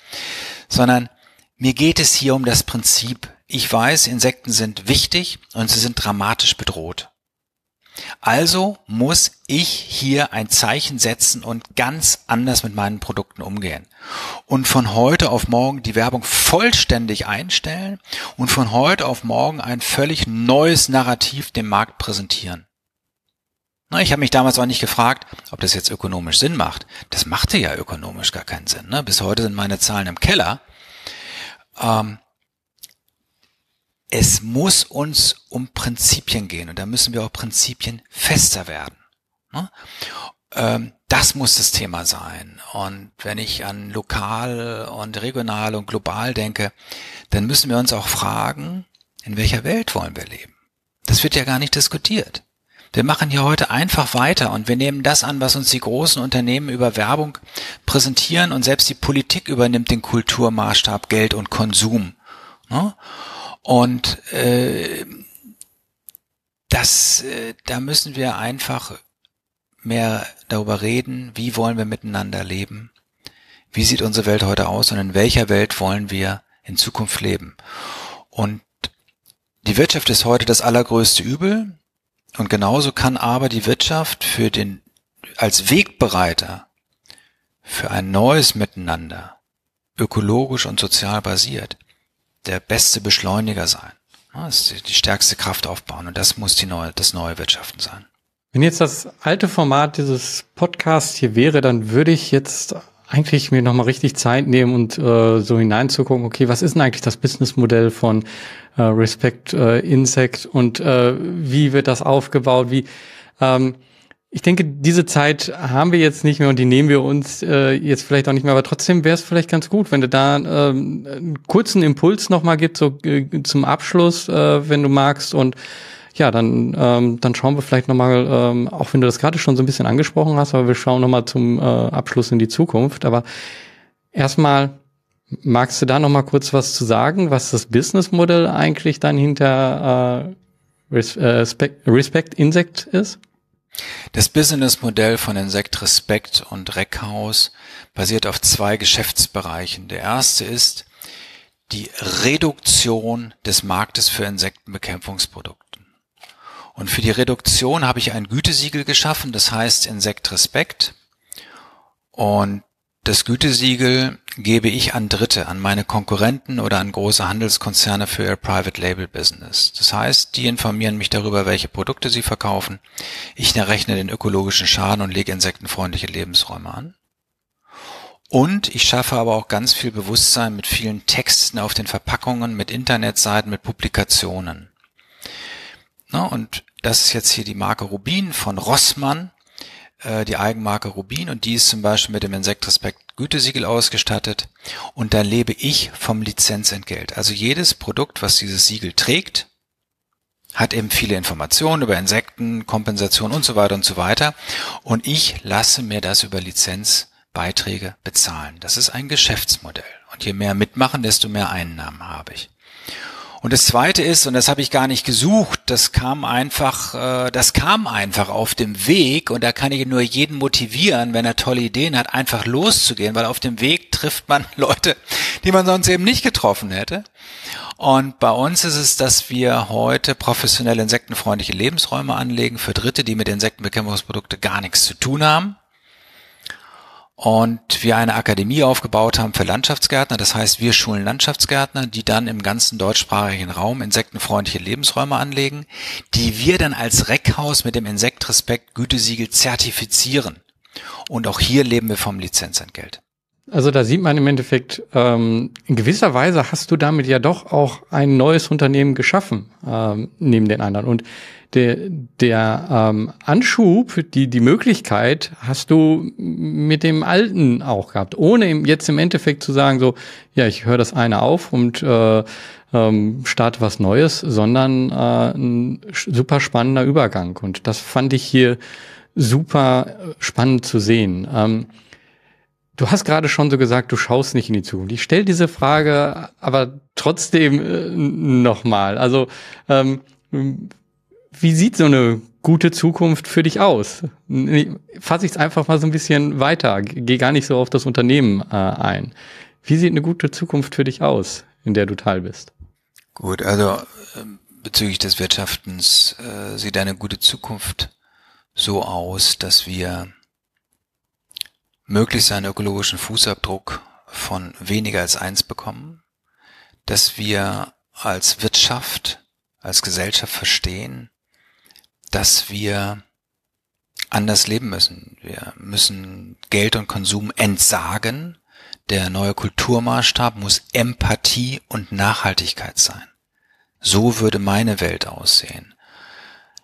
sondern mir geht es hier um das Prinzip, ich weiß, Insekten sind wichtig und sie sind dramatisch bedroht. Also muss ich hier ein Zeichen setzen und ganz anders mit meinen Produkten umgehen. Und von heute auf morgen die Werbung vollständig einstellen und von heute auf morgen ein völlig neues Narrativ dem Markt präsentieren. Ich habe mich damals auch nicht gefragt, ob das jetzt ökonomisch Sinn macht. Das machte ja ökonomisch gar keinen Sinn. Ne? Bis heute sind meine Zahlen im Keller. Ähm, es muss uns um Prinzipien gehen und da müssen wir auch Prinzipien fester werden. Ne? Ähm, das muss das Thema sein. Und wenn ich an lokal und regional und global denke, dann müssen wir uns auch fragen, in welcher Welt wollen wir leben? Das wird ja gar nicht diskutiert. Wir machen hier heute einfach weiter und wir nehmen das an, was uns die großen Unternehmen über Werbung präsentieren und selbst die Politik übernimmt den Kulturmaßstab Geld und Konsum. Ne? Und äh, das, äh, da müssen wir einfach mehr darüber reden, wie wollen wir miteinander leben, wie sieht unsere Welt heute aus und in welcher Welt wollen wir in Zukunft leben. Und die Wirtschaft ist heute das allergrößte Übel. Und genauso kann aber die Wirtschaft für den, als Wegbereiter für ein neues Miteinander, ökologisch und sozial basiert, der beste Beschleuniger sein. Das die stärkste Kraft aufbauen und das muss die neue, das neue Wirtschaften sein. Wenn jetzt das alte Format dieses Podcasts hier wäre, dann würde ich jetzt eigentlich mir nochmal richtig Zeit nehmen und äh, so hineinzugucken, okay, was ist denn eigentlich das Businessmodell von äh, Respect äh, Insect und äh, wie wird das aufgebaut, wie ähm, ich denke, diese Zeit haben wir jetzt nicht mehr und die nehmen wir uns äh, jetzt vielleicht auch nicht mehr, aber trotzdem wäre es vielleicht ganz gut, wenn du da ähm, einen kurzen Impuls nochmal gibt, so äh, zum Abschluss, äh, wenn du magst und ja, dann, ähm, dann schauen wir vielleicht nochmal, ähm, auch wenn du das gerade schon so ein bisschen angesprochen hast, aber wir schauen nochmal zum äh, Abschluss in die Zukunft. Aber erstmal, magst du da nochmal kurz was zu sagen, was das Businessmodell eigentlich dann hinter äh, Respect, Respect Insect ist? Das Businessmodell von Insect Respect und Reckhaus basiert auf zwei Geschäftsbereichen. Der erste ist die Reduktion des Marktes für Insektenbekämpfungsprodukte. Und für die Reduktion habe ich ein Gütesiegel geschaffen, das heißt Insekt Respekt. Und das Gütesiegel gebe ich an Dritte, an meine Konkurrenten oder an große Handelskonzerne für ihr Private Label Business. Das heißt, die informieren mich darüber, welche Produkte sie verkaufen. Ich errechne den ökologischen Schaden und lege insektenfreundliche Lebensräume an. Und ich schaffe aber auch ganz viel Bewusstsein mit vielen Texten auf den Verpackungen, mit Internetseiten, mit Publikationen. Ne? Und das ist jetzt hier die Marke Rubin von Rossmann, äh, die Eigenmarke Rubin und die ist zum Beispiel mit dem Insektrespekt Gütesiegel ausgestattet und da lebe ich vom Lizenzentgelt. Also jedes Produkt, was dieses Siegel trägt, hat eben viele Informationen über Insekten, Kompensation und so weiter und so weiter und ich lasse mir das über Lizenzbeiträge bezahlen. Das ist ein Geschäftsmodell und je mehr mitmachen, desto mehr Einnahmen habe ich. Und das Zweite ist, und das habe ich gar nicht gesucht, das kam einfach, äh, das kam einfach auf dem Weg und da kann ich nur jeden motivieren, wenn er tolle Ideen hat, einfach loszugehen, weil auf dem Weg trifft man <laughs> Leute, die man sonst eben nicht getroffen hätte. Und bei uns ist es, dass wir heute professionell insektenfreundliche Lebensräume anlegen für Dritte, die mit Insektenbekämpfungsprodukte gar nichts zu tun haben und wir eine Akademie aufgebaut haben für Landschaftsgärtner. Das heißt, wir schulen Landschaftsgärtner, die dann im ganzen deutschsprachigen Raum insektenfreundliche Lebensräume anlegen, die wir dann als Reckhaus mit dem Insektrespekt Gütesiegel zertifizieren. Und auch hier leben wir vom Lizenzentgelt. Also da sieht man im Endeffekt, ähm, in gewisser Weise hast du damit ja doch auch ein neues Unternehmen geschaffen, ähm, neben den anderen. Und der, der ähm, Anschub, die, die Möglichkeit hast du mit dem Alten auch gehabt, ohne jetzt im Endeffekt zu sagen, so, ja, ich höre das eine auf und äh, ähm, starte was Neues, sondern äh, ein super spannender Übergang. Und das fand ich hier super spannend zu sehen. Ähm, Du hast gerade schon so gesagt, du schaust nicht in die Zukunft. Ich stelle diese Frage aber trotzdem äh, nochmal. Also ähm, wie sieht so eine gute Zukunft für dich aus? Fasse ich es einfach mal so ein bisschen weiter, gehe gar nicht so auf das Unternehmen äh, ein. Wie sieht eine gute Zukunft für dich aus, in der du Teil bist? Gut, also ähm, bezüglich des Wirtschaftens äh, sieht eine gute Zukunft so aus, dass wir möglichst einen ökologischen Fußabdruck von weniger als eins bekommen, dass wir als Wirtschaft, als Gesellschaft verstehen, dass wir anders leben müssen. Wir müssen Geld und Konsum entsagen. Der neue Kulturmaßstab muss Empathie und Nachhaltigkeit sein. So würde meine Welt aussehen.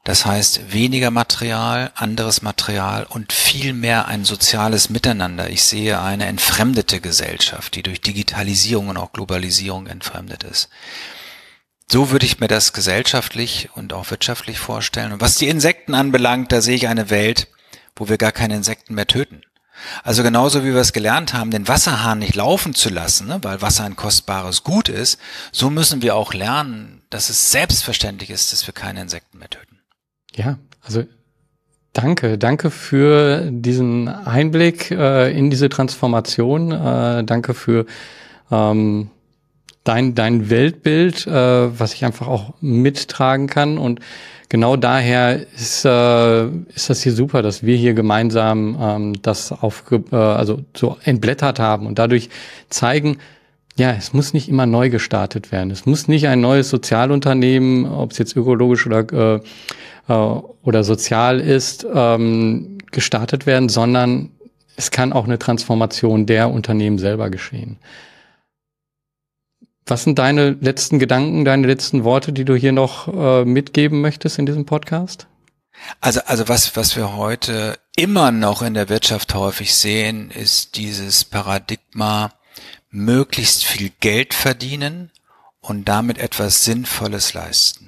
Das heißt weniger Material, anderes Material und viel mehr ein soziales Miteinander. Ich sehe eine entfremdete Gesellschaft, die durch Digitalisierung und auch Globalisierung entfremdet ist. So würde ich mir das gesellschaftlich und auch wirtschaftlich vorstellen. Und was die Insekten anbelangt, da sehe ich eine Welt, wo wir gar keine Insekten mehr töten. Also genauso wie wir es gelernt haben, den Wasserhahn nicht laufen zu lassen, ne, weil Wasser ein kostbares Gut ist, so müssen wir auch lernen, dass es selbstverständlich ist, dass wir keine Insekten mehr töten. Ja, also danke, danke für diesen Einblick äh, in diese Transformation. Äh, danke für ähm, dein, dein Weltbild, äh, was ich einfach auch mittragen kann. Und genau daher ist, äh, ist das hier super, dass wir hier gemeinsam ähm, das auf, äh, also so entblättert haben und dadurch zeigen, ja, es muss nicht immer neu gestartet werden. Es muss nicht ein neues Sozialunternehmen, ob es jetzt ökologisch oder, äh, äh, oder sozial ist, ähm, gestartet werden, sondern es kann auch eine Transformation der Unternehmen selber geschehen. Was sind deine letzten Gedanken, deine letzten Worte, die du hier noch äh, mitgeben möchtest in diesem Podcast? Also, also was, was wir heute immer noch in der Wirtschaft häufig sehen, ist dieses Paradigma, möglichst viel Geld verdienen und damit etwas Sinnvolles leisten.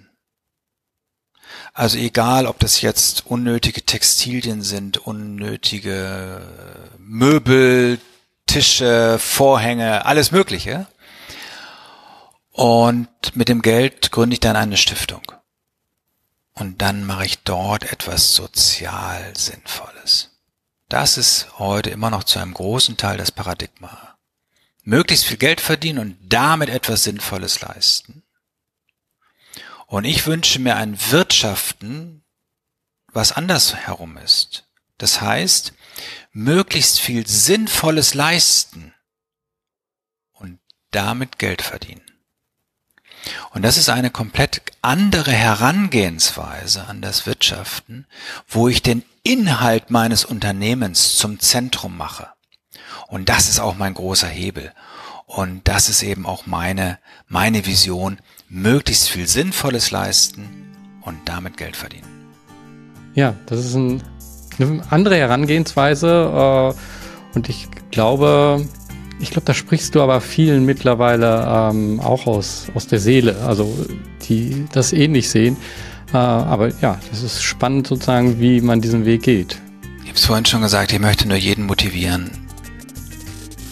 Also egal, ob das jetzt unnötige Textilien sind, unnötige Möbel, Tische, Vorhänge, alles Mögliche. Und mit dem Geld gründe ich dann eine Stiftung. Und dann mache ich dort etwas sozial Sinnvolles. Das ist heute immer noch zu einem großen Teil das Paradigma. Möglichst viel Geld verdienen und damit etwas Sinnvolles leisten. Und ich wünsche mir ein Wirtschaften, was andersherum ist. Das heißt, möglichst viel Sinnvolles leisten und damit Geld verdienen. Und das ist eine komplett andere Herangehensweise an das Wirtschaften, wo ich den Inhalt meines Unternehmens zum Zentrum mache. Und das ist auch mein großer Hebel. Und das ist eben auch meine, meine Vision, möglichst viel Sinnvolles leisten und damit Geld verdienen. Ja, das ist ein, eine andere Herangehensweise äh, und ich glaube, ich glaube, da sprichst du aber vielen mittlerweile ähm, auch aus, aus der Seele, also die das ähnlich sehen. Äh, aber ja, das ist spannend sozusagen, wie man diesen Weg geht. Ich habe es vorhin schon gesagt, ich möchte nur jeden motivieren,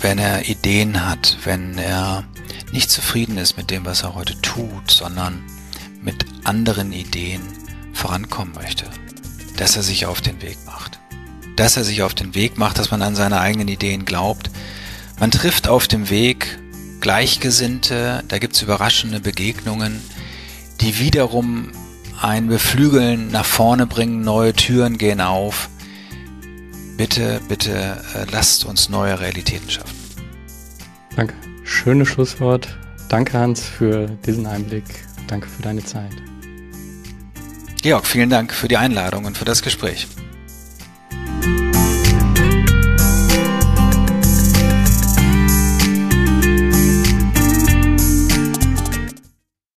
wenn er Ideen hat, wenn er nicht zufrieden ist mit dem, was er heute tut, sondern mit anderen Ideen vorankommen möchte, dass er sich auf den Weg macht. Dass er sich auf den Weg macht, dass man an seine eigenen Ideen glaubt. Man trifft auf dem Weg Gleichgesinnte, da gibt's überraschende Begegnungen, die wiederum ein Beflügeln nach vorne bringen, neue Türen gehen auf. Bitte, bitte äh, lasst uns neue Realitäten schaffen. Danke. Schönes Schlusswort. Danke, Hans, für diesen Einblick. Danke für deine Zeit. Georg, vielen Dank für die Einladung und für das Gespräch.